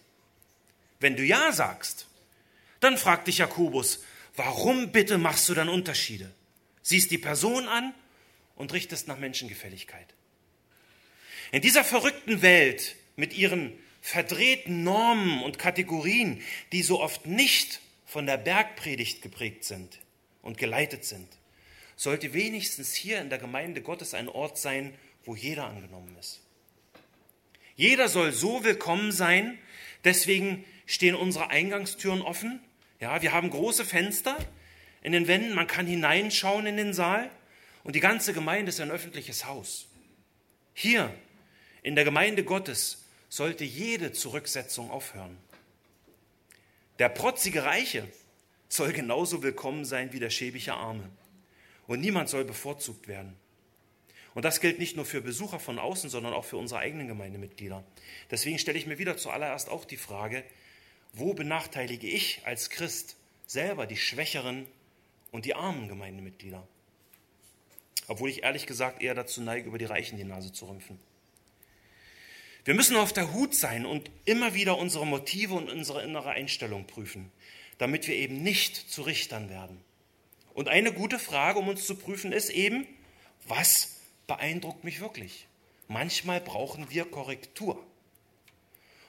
Wenn du ja sagst, dann fragt dich Jakobus, warum bitte machst du dann Unterschiede? Siehst die Person an und richtest nach Menschengefälligkeit. In dieser verrückten Welt mit ihren verdrehten Normen und Kategorien, die so oft nicht von der Bergpredigt geprägt sind und geleitet sind, sollte wenigstens hier in der Gemeinde Gottes ein Ort sein, wo jeder angenommen ist. Jeder soll so willkommen sein, deswegen stehen unsere Eingangstüren offen. Ja, wir haben große Fenster in den Wänden, man kann hineinschauen in den Saal und die ganze Gemeinde ist ein öffentliches Haus. Hier in der Gemeinde Gottes sollte jede Zurücksetzung aufhören. Der protzige Reiche soll genauso willkommen sein wie der schäbige Arme. Und niemand soll bevorzugt werden. Und das gilt nicht nur für Besucher von außen, sondern auch für unsere eigenen Gemeindemitglieder. Deswegen stelle ich mir wieder zuallererst auch die Frage, wo benachteilige ich als Christ selber die schwächeren und die armen Gemeindemitglieder? Obwohl ich ehrlich gesagt eher dazu neige, über die Reichen die Nase zu rümpfen. Wir müssen auf der Hut sein und immer wieder unsere Motive und unsere innere Einstellung prüfen, damit wir eben nicht zu Richtern werden. Und eine gute Frage, um uns zu prüfen, ist eben, was beeindruckt mich wirklich? Manchmal brauchen wir Korrektur.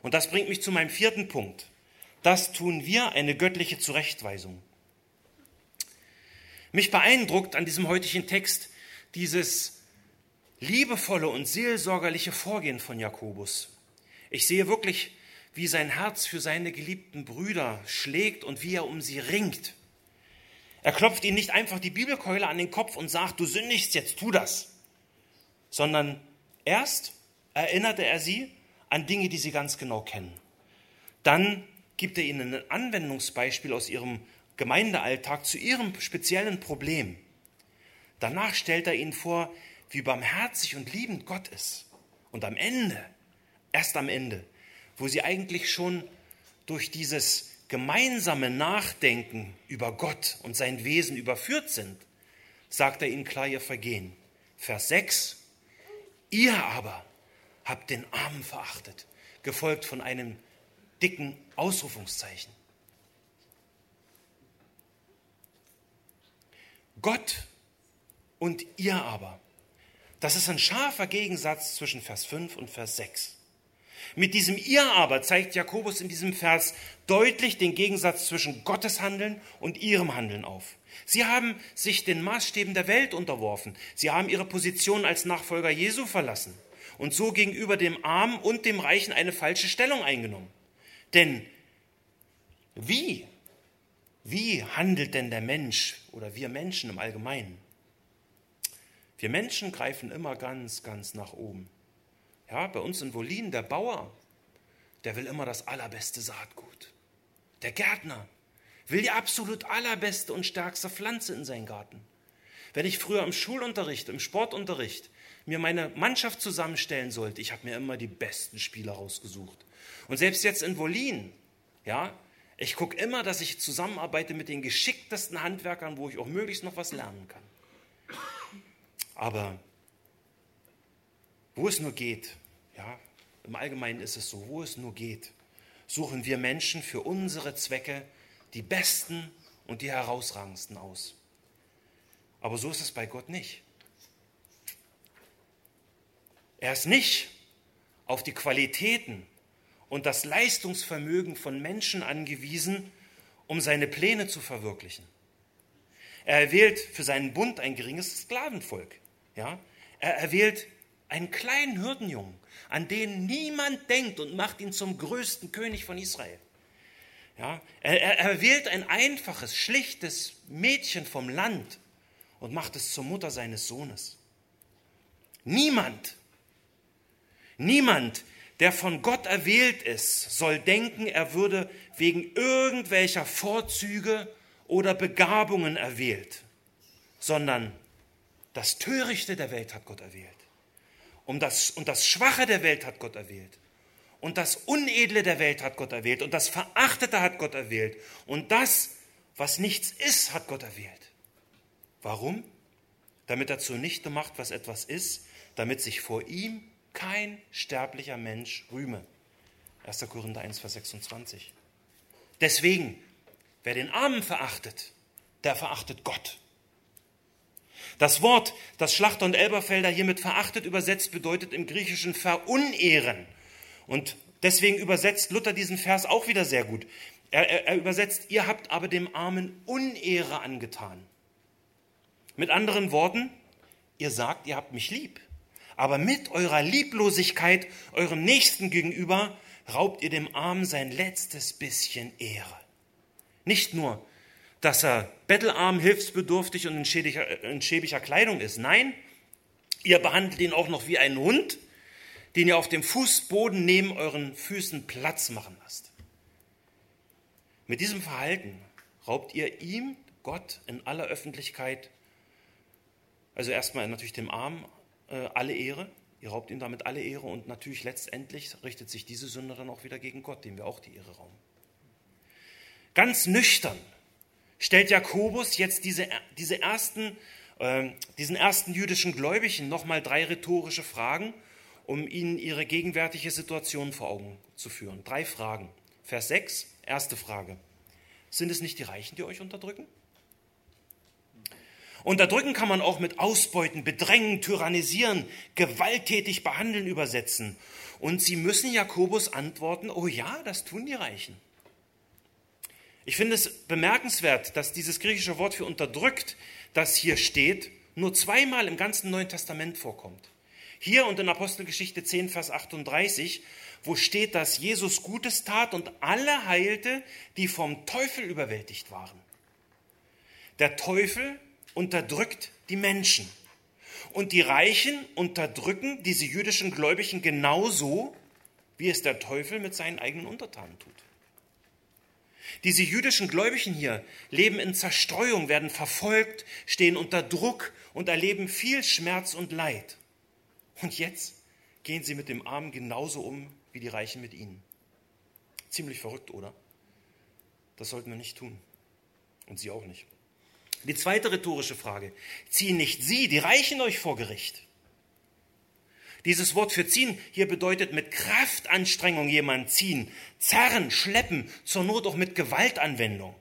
Und das bringt mich zu meinem vierten Punkt. Das tun wir, eine göttliche Zurechtweisung. Mich beeindruckt an diesem heutigen Text dieses liebevolle und seelsorgerliche Vorgehen von Jakobus. Ich sehe wirklich, wie sein Herz für seine geliebten Brüder schlägt und wie er um sie ringt. Er klopft ihnen nicht einfach die Bibelkeule an den Kopf und sagt, du sündigst, jetzt tu das, sondern erst erinnerte er sie an Dinge, die sie ganz genau kennen. Dann gibt er ihnen ein Anwendungsbeispiel aus ihrem Gemeindealltag zu ihrem speziellen Problem. Danach stellt er ihnen vor, wie barmherzig und liebend Gott ist. Und am Ende, erst am Ende, wo sie eigentlich schon durch dieses gemeinsame Nachdenken über Gott und sein Wesen überführt sind, sagt er ihnen klar ihr Vergehen. Vers 6, ihr aber habt den Armen verachtet, gefolgt von einem dicken Ausrufungszeichen. Gott und ihr aber. Das ist ein scharfer Gegensatz zwischen Vers 5 und Vers 6. Mit diesem ihr aber zeigt Jakobus in diesem Vers deutlich den Gegensatz zwischen Gottes Handeln und ihrem Handeln auf. Sie haben sich den Maßstäben der Welt unterworfen. Sie haben ihre Position als Nachfolger Jesu verlassen und so gegenüber dem Armen und dem Reichen eine falsche Stellung eingenommen. Denn wie, wie handelt denn der Mensch oder wir Menschen im Allgemeinen? Wir Menschen greifen immer ganz, ganz nach oben. Ja, bei uns in Wolin, der Bauer, der will immer das allerbeste Saatgut. Der Gärtner will die absolut allerbeste und stärkste Pflanze in seinen Garten. Wenn ich früher im Schulunterricht, im Sportunterricht mir meine Mannschaft zusammenstellen sollte, ich habe mir immer die besten Spieler rausgesucht. Und selbst jetzt in Wolin, ja, ich gucke immer, dass ich zusammenarbeite mit den geschicktesten Handwerkern, wo ich auch möglichst noch was lernen kann. Aber wo es nur geht, ja, im Allgemeinen ist es so, wo es nur geht, suchen wir Menschen für unsere Zwecke die besten und die herausragendsten aus. Aber so ist es bei Gott nicht. Er ist nicht auf die Qualitäten und das Leistungsvermögen von Menschen angewiesen, um seine Pläne zu verwirklichen. Er erwählt für seinen Bund ein geringes Sklavenvolk. Ja? Er erwählt einen kleinen Hürdenjungen, an den niemand denkt und macht ihn zum größten König von Israel. Ja, er, er, er wählt ein einfaches, schlichtes Mädchen vom Land und macht es zur Mutter seines Sohnes. Niemand, niemand, der von Gott erwählt ist, soll denken, er würde wegen irgendwelcher Vorzüge oder Begabungen erwählt, sondern das Törichte der Welt hat Gott erwählt. Um das, und das Schwache der Welt hat Gott erwählt. Und das Unedle der Welt hat Gott erwählt. Und das Verachtete hat Gott erwählt. Und das, was nichts ist, hat Gott erwählt. Warum? Damit er zunichte macht, was etwas ist, damit sich vor ihm kein sterblicher Mensch rühme. 1. Korinther 1, Vers 26. Deswegen, wer den Armen verachtet, der verachtet Gott. Das Wort, das Schlachter und Elberfelder hiermit verachtet übersetzt, bedeutet im Griechischen verunehren. Und deswegen übersetzt Luther diesen Vers auch wieder sehr gut. Er, er, er übersetzt, ihr habt aber dem Armen Unehre angetan. Mit anderen Worten, ihr sagt, ihr habt mich lieb. Aber mit eurer Lieblosigkeit eurem Nächsten gegenüber raubt ihr dem Armen sein letztes bisschen Ehre. Nicht nur, dass er bettelarm, hilfsbedürftig und in schäbiger, in schäbiger Kleidung ist. Nein, ihr behandelt ihn auch noch wie einen Hund, den ihr auf dem Fußboden neben euren Füßen Platz machen lasst. Mit diesem Verhalten raubt ihr ihm, Gott, in aller Öffentlichkeit, also erstmal natürlich dem Armen, äh, alle Ehre. Ihr raubt ihm damit alle Ehre und natürlich letztendlich richtet sich diese Sünde dann auch wieder gegen Gott, dem wir auch die Ehre rauben. Ganz nüchtern stellt Jakobus jetzt diese, diese ersten, äh, diesen ersten jüdischen Gläubigen nochmal drei rhetorische Fragen, um ihnen ihre gegenwärtige Situation vor Augen zu führen. Drei Fragen. Vers 6, erste Frage. Sind es nicht die Reichen, die euch unterdrücken? Unterdrücken kann man auch mit Ausbeuten, Bedrängen, Tyrannisieren, gewalttätig behandeln übersetzen. Und sie müssen Jakobus antworten, oh ja, das tun die Reichen. Ich finde es bemerkenswert, dass dieses griechische Wort für unterdrückt, das hier steht, nur zweimal im ganzen Neuen Testament vorkommt. Hier und in Apostelgeschichte 10, Vers 38, wo steht, dass Jesus Gutes tat und alle heilte, die vom Teufel überwältigt waren. Der Teufel unterdrückt die Menschen. Und die Reichen unterdrücken diese jüdischen Gläubigen genauso, wie es der Teufel mit seinen eigenen Untertanen tut. Diese jüdischen Gläubigen hier leben in Zerstreuung, werden verfolgt, stehen unter Druck und erleben viel Schmerz und Leid. Und jetzt gehen sie mit dem Armen genauso um wie die Reichen mit ihnen. Ziemlich verrückt, oder? Das sollten wir nicht tun. Und sie auch nicht. Die zweite rhetorische Frage. Ziehen nicht Sie, die Reichen, euch vor Gericht? Dieses Wort für ziehen hier bedeutet mit Kraftanstrengung jemanden ziehen, zerren, schleppen, zur Not auch mit Gewaltanwendung.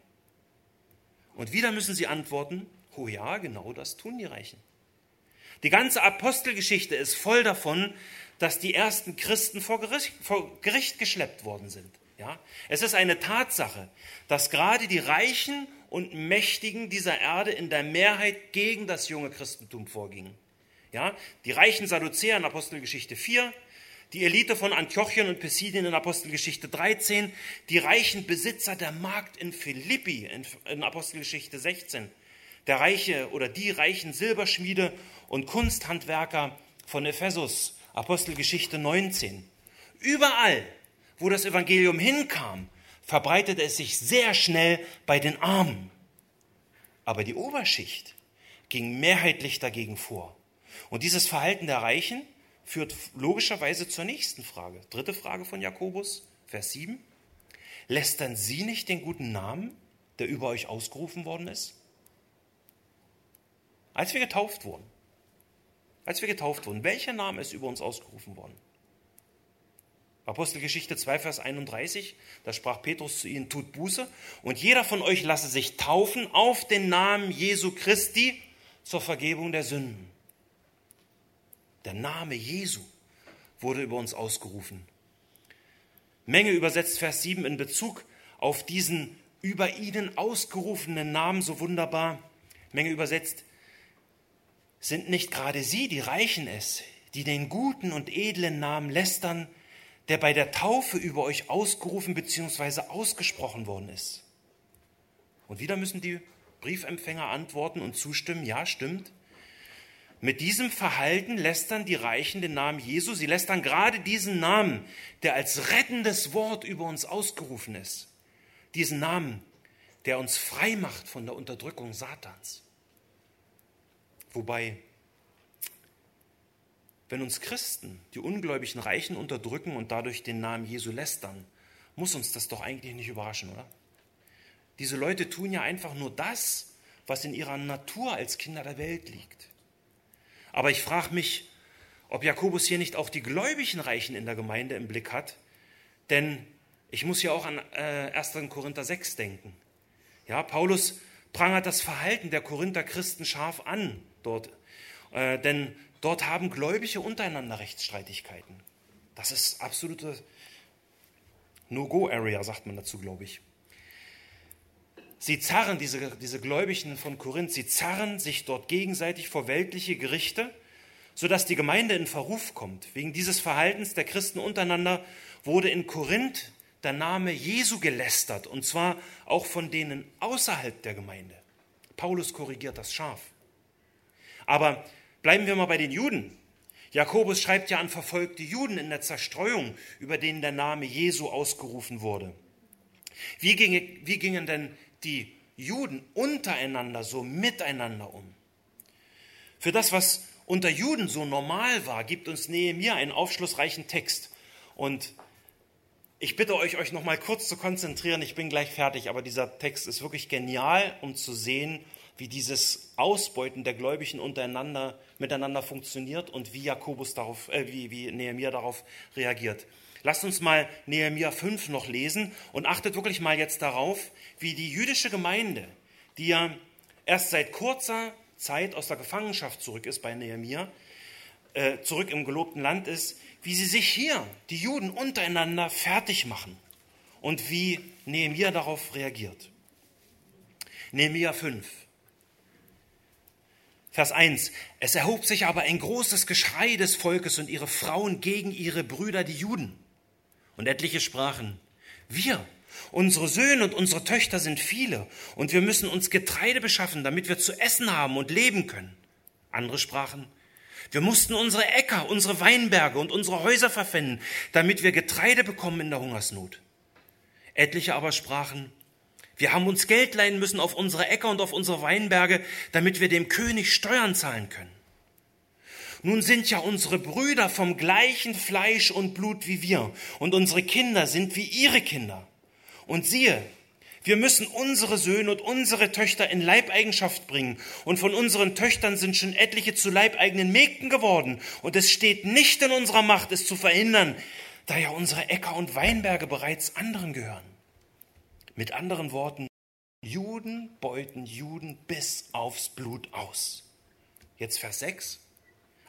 Und wieder müssen sie antworten, oh ja, genau das tun die Reichen. Die ganze Apostelgeschichte ist voll davon, dass die ersten Christen vor Gericht, vor Gericht geschleppt worden sind. Ja? Es ist eine Tatsache, dass gerade die Reichen und Mächtigen dieser Erde in der Mehrheit gegen das junge Christentum vorgingen. Ja? Die reichen Sadduzäer in Apostelgeschichte 4, die Elite von Antiochien und Pisidien in Apostelgeschichte 13, die reichen Besitzer der Markt in Philippi in Apostelgeschichte 16, der reiche oder die reichen Silberschmiede und Kunsthandwerker von Ephesus Apostelgeschichte 19. Überall, wo das Evangelium hinkam, verbreitete es sich sehr schnell bei den Armen. Aber die Oberschicht ging mehrheitlich dagegen vor. Und dieses Verhalten der Reichen führt logischerweise zur nächsten Frage. Dritte Frage von Jakobus, Vers 7. Lästern Sie nicht den guten Namen, der über euch ausgerufen worden ist? Als wir getauft wurden, als wir getauft wurden, welcher Name ist über uns ausgerufen worden? Apostelgeschichte 2, Vers 31, da sprach Petrus zu ihnen, tut Buße und jeder von euch lasse sich taufen auf den Namen Jesu Christi zur Vergebung der Sünden. Der Name Jesu wurde über uns ausgerufen. Menge übersetzt Vers 7 in Bezug auf diesen über ihnen ausgerufenen Namen so wunderbar. Menge übersetzt, sind nicht gerade Sie, die Reichen es, die den guten und edlen Namen lästern, der bei der Taufe über euch ausgerufen bzw. ausgesprochen worden ist? Und wieder müssen die Briefempfänger antworten und zustimmen, ja, stimmt. Mit diesem Verhalten lästern die Reichen den Namen Jesu. Sie lästern gerade diesen Namen, der als rettendes Wort über uns ausgerufen ist. Diesen Namen, der uns frei macht von der Unterdrückung Satans. Wobei, wenn uns Christen die ungläubigen Reichen unterdrücken und dadurch den Namen Jesu lästern, muss uns das doch eigentlich nicht überraschen, oder? Diese Leute tun ja einfach nur das, was in ihrer Natur als Kinder der Welt liegt. Aber ich frage mich, ob Jakobus hier nicht auch die gläubigen Reichen in der Gemeinde im Blick hat, denn ich muss ja auch an äh, 1. Korinther 6 denken. Ja, Paulus prangert das Verhalten der Korinther Christen scharf an dort. Äh, denn dort haben Gläubige untereinander Rechtsstreitigkeiten. Das ist absolute No-Go-Area, sagt man dazu, glaube ich. Sie zerren, diese, diese Gläubigen von Korinth, sie zerren sich dort gegenseitig vor weltliche Gerichte, sodass die Gemeinde in Verruf kommt. Wegen dieses Verhaltens der Christen untereinander wurde in Korinth der Name Jesu gelästert, und zwar auch von denen außerhalb der Gemeinde. Paulus korrigiert das scharf. Aber bleiben wir mal bei den Juden. Jakobus schreibt ja an verfolgte Juden in der Zerstreuung, über denen der Name Jesu ausgerufen wurde. Wie, ginge, wie gingen denn die Juden untereinander so miteinander um? Für das, was unter Juden so normal war, gibt uns Nehemiah einen aufschlussreichen Text. Und ich bitte euch, euch noch mal kurz zu konzentrieren. Ich bin gleich fertig, aber dieser Text ist wirklich genial, um zu sehen, wie dieses Ausbeuten der Gläubigen untereinander miteinander funktioniert und wie Jakobus darauf, äh, wie, wie Nehemiah darauf reagiert. Lasst uns mal Nehemiah 5 noch lesen und achtet wirklich mal jetzt darauf, wie die jüdische Gemeinde, die ja erst seit kurzer Zeit aus der Gefangenschaft zurück ist bei Nehemiah, äh, zurück im gelobten Land ist, wie sie sich hier, die Juden untereinander, fertig machen und wie Nehemiah darauf reagiert. Nehemiah 5. Vers 1. Es erhob sich aber ein großes Geschrei des Volkes und ihre Frauen gegen ihre Brüder, die Juden. Und etliche sprachen, wir, unsere Söhne und unsere Töchter sind viele und wir müssen uns Getreide beschaffen, damit wir zu essen haben und leben können. Andere sprachen, wir mussten unsere Äcker, unsere Weinberge und unsere Häuser verpfänden, damit wir Getreide bekommen in der Hungersnot. Etliche aber sprachen, wir haben uns Geld leihen müssen auf unsere Äcker und auf unsere Weinberge, damit wir dem König Steuern zahlen können. Nun sind ja unsere Brüder vom gleichen Fleisch und Blut wie wir, und unsere Kinder sind wie ihre Kinder. Und siehe, wir müssen unsere Söhne und unsere Töchter in Leibeigenschaft bringen. Und von unseren Töchtern sind schon etliche zu leibeigenen Mägden geworden. Und es steht nicht in unserer Macht, es zu verhindern, da ja unsere Äcker und Weinberge bereits anderen gehören. Mit anderen Worten, Juden beuten Juden bis aufs Blut aus. Jetzt Vers 6.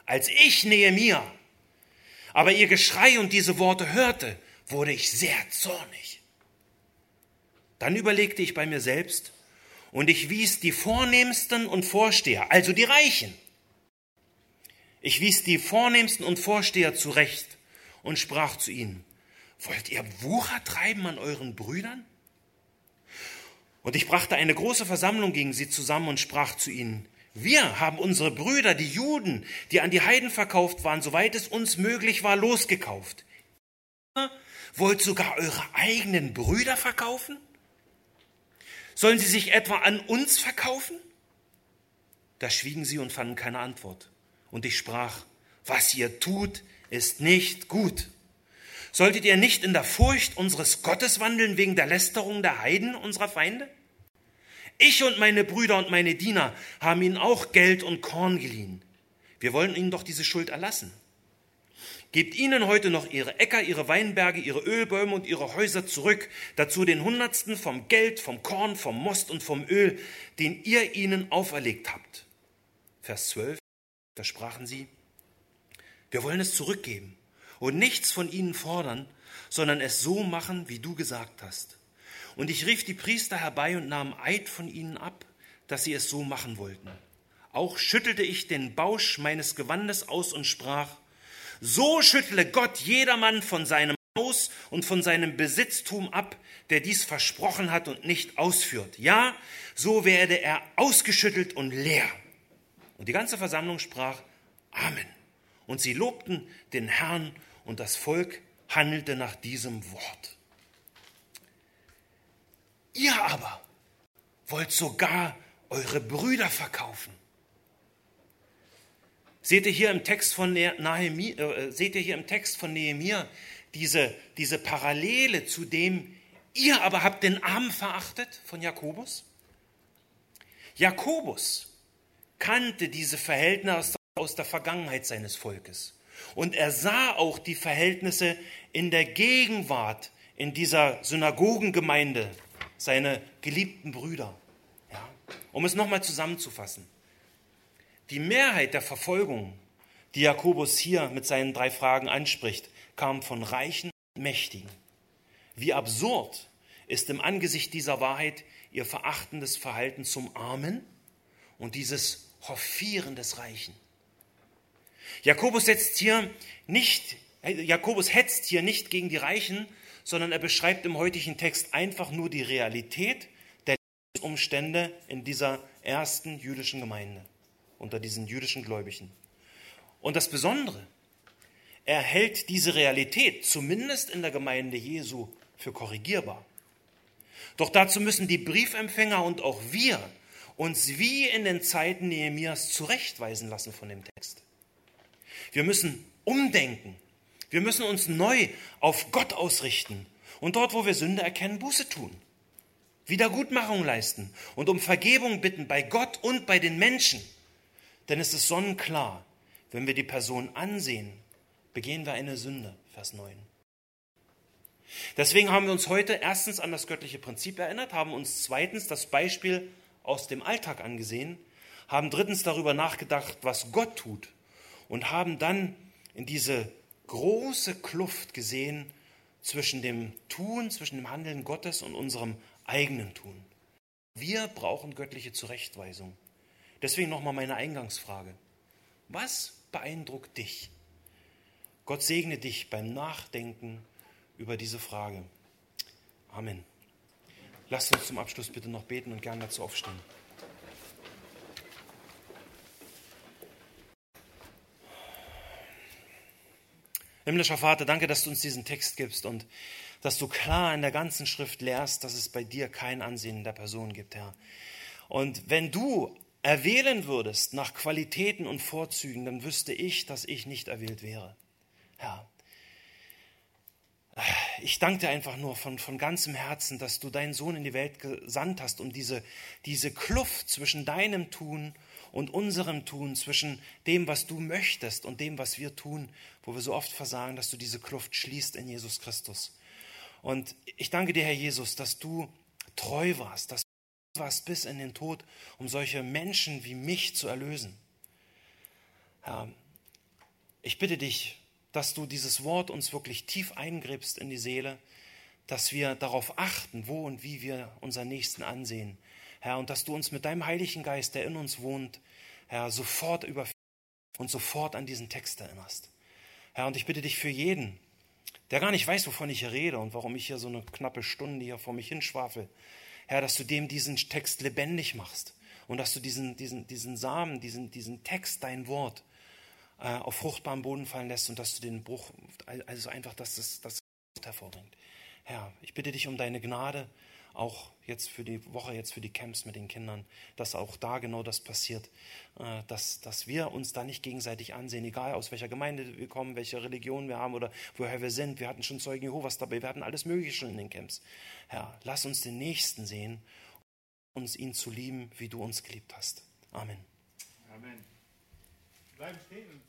als ich Nehemia aber ihr Geschrei und diese Worte hörte, wurde ich sehr zornig. Dann überlegte ich bei mir selbst und ich wies die Vornehmsten und Vorsteher, also die Reichen. Ich wies die Vornehmsten und Vorsteher zurecht und sprach zu ihnen, wollt ihr Wucher treiben an euren Brüdern? Und ich brachte eine große Versammlung gegen sie zusammen und sprach zu ihnen, wir haben unsere Brüder, die Juden, die an die Heiden verkauft waren, soweit es uns möglich war, losgekauft. Ihr wollt sogar eure eigenen Brüder verkaufen? Sollen sie sich etwa an uns verkaufen? Da schwiegen sie und fanden keine Antwort. Und ich sprach, was ihr tut, ist nicht gut. Solltet ihr nicht in der Furcht unseres Gottes wandeln wegen der Lästerung der Heiden, unserer Feinde? Ich und meine Brüder und meine Diener haben ihnen auch Geld und Korn geliehen. Wir wollen ihnen doch diese Schuld erlassen. Gebt ihnen heute noch ihre Äcker, ihre Weinberge, ihre Ölbäume und ihre Häuser zurück, dazu den Hundertsten vom Geld, vom Korn, vom Most und vom Öl, den ihr ihnen auferlegt habt. Vers 12, da sprachen sie, wir wollen es zurückgeben und nichts von ihnen fordern, sondern es so machen, wie du gesagt hast. Und ich rief die Priester herbei und nahm Eid von ihnen ab, dass sie es so machen wollten. Auch schüttelte ich den Bausch meines Gewandes aus und sprach, so schüttle Gott jedermann von seinem Haus und von seinem Besitztum ab, der dies versprochen hat und nicht ausführt. Ja, so werde er ausgeschüttelt und leer. Und die ganze Versammlung sprach Amen. Und sie lobten den Herrn und das Volk handelte nach diesem Wort. Ihr aber wollt sogar eure Brüder verkaufen. Seht ihr hier im Text von Nehemiah, äh, seht ihr hier im Text von Nehemiah diese, diese Parallele zu dem, ihr aber habt den Armen verachtet von Jakobus? Jakobus kannte diese Verhältnisse aus der Vergangenheit seines Volkes. Und er sah auch die Verhältnisse in der Gegenwart in dieser Synagogengemeinde seine geliebten Brüder. Ja? Um es nochmal zusammenzufassen. Die Mehrheit der Verfolgung, die Jakobus hier mit seinen drei Fragen anspricht, kam von Reichen und Mächtigen. Wie absurd ist im Angesicht dieser Wahrheit ihr verachtendes Verhalten zum Armen und dieses Hoffieren des Reichen. Jakobus setzt hier nicht, Jakobus hetzt hier nicht gegen die Reichen, sondern er beschreibt im heutigen Text einfach nur die Realität der Umstände in dieser ersten jüdischen Gemeinde, unter diesen jüdischen Gläubigen. Und das Besondere, er hält diese Realität, zumindest in der Gemeinde Jesu, für korrigierbar. Doch dazu müssen die Briefempfänger und auch wir uns wie in den Zeiten Nehemias zurechtweisen lassen von dem Text. Wir müssen umdenken wir müssen uns neu auf Gott ausrichten und dort, wo wir Sünde erkennen, Buße tun. Wiedergutmachung leisten und um Vergebung bitten bei Gott und bei den Menschen. Denn es ist sonnenklar, wenn wir die Person ansehen, begehen wir eine Sünde. Vers 9. Deswegen haben wir uns heute erstens an das göttliche Prinzip erinnert, haben uns zweitens das Beispiel aus dem Alltag angesehen, haben drittens darüber nachgedacht, was Gott tut und haben dann in diese große Kluft gesehen zwischen dem Tun, zwischen dem Handeln Gottes und unserem eigenen Tun. Wir brauchen göttliche Zurechtweisung. Deswegen nochmal meine Eingangsfrage. Was beeindruckt dich? Gott segne dich beim Nachdenken über diese Frage. Amen. Lasst uns zum Abschluss bitte noch beten und gern dazu aufstehen. Himmlischer Vater, danke, dass du uns diesen Text gibst und dass du klar in der ganzen Schrift lehrst, dass es bei dir kein Ansehen der Person gibt, Herr. Und wenn du erwählen würdest nach Qualitäten und Vorzügen, dann wüsste ich, dass ich nicht erwählt wäre. Herr, ich danke dir einfach nur von, von ganzem Herzen, dass du deinen Sohn in die Welt gesandt hast, um diese, diese Kluft zwischen deinem Tun und unserem Tun, zwischen dem, was du möchtest und dem, was wir tun, wo wir so oft versagen, dass du diese Kluft schließt in Jesus Christus. Und ich danke dir, Herr Jesus, dass du treu warst, dass du warst bis in den Tod, um solche Menschen wie mich zu erlösen. Herr, Ich bitte dich, dass du dieses Wort uns wirklich tief eingräbst in die Seele, dass wir darauf achten, wo und wie wir unseren Nächsten ansehen. Herr, und dass du uns mit deinem Heiligen Geist, der in uns wohnt, Herr, sofort über und sofort an diesen Text erinnerst. Herr, und ich bitte dich für jeden, der gar nicht weiß, wovon ich hier rede und warum ich hier so eine knappe Stunde hier vor mich hinschwafel, Herr, dass du dem diesen Text lebendig machst und dass du diesen, diesen, diesen Samen, diesen, diesen Text, dein Wort, äh, auf fruchtbaren Boden fallen lässt und dass du den Bruch, also einfach, dass das, das hervorbringt. Herr, ich bitte dich um deine Gnade, auch jetzt für die Woche, jetzt für die Camps mit den Kindern, dass auch da genau das passiert, äh, dass, dass wir uns da nicht gegenseitig ansehen, egal aus welcher Gemeinde wir kommen, welche Religion wir haben oder woher wir sind. Wir hatten schon Zeugen Jehovas dabei, wir hatten alles Mögliche schon in den Camps. Herr, lass uns den Nächsten sehen, uns ihn zu lieben, wie du uns geliebt hast. Amen. Amen. Bleiben stehen und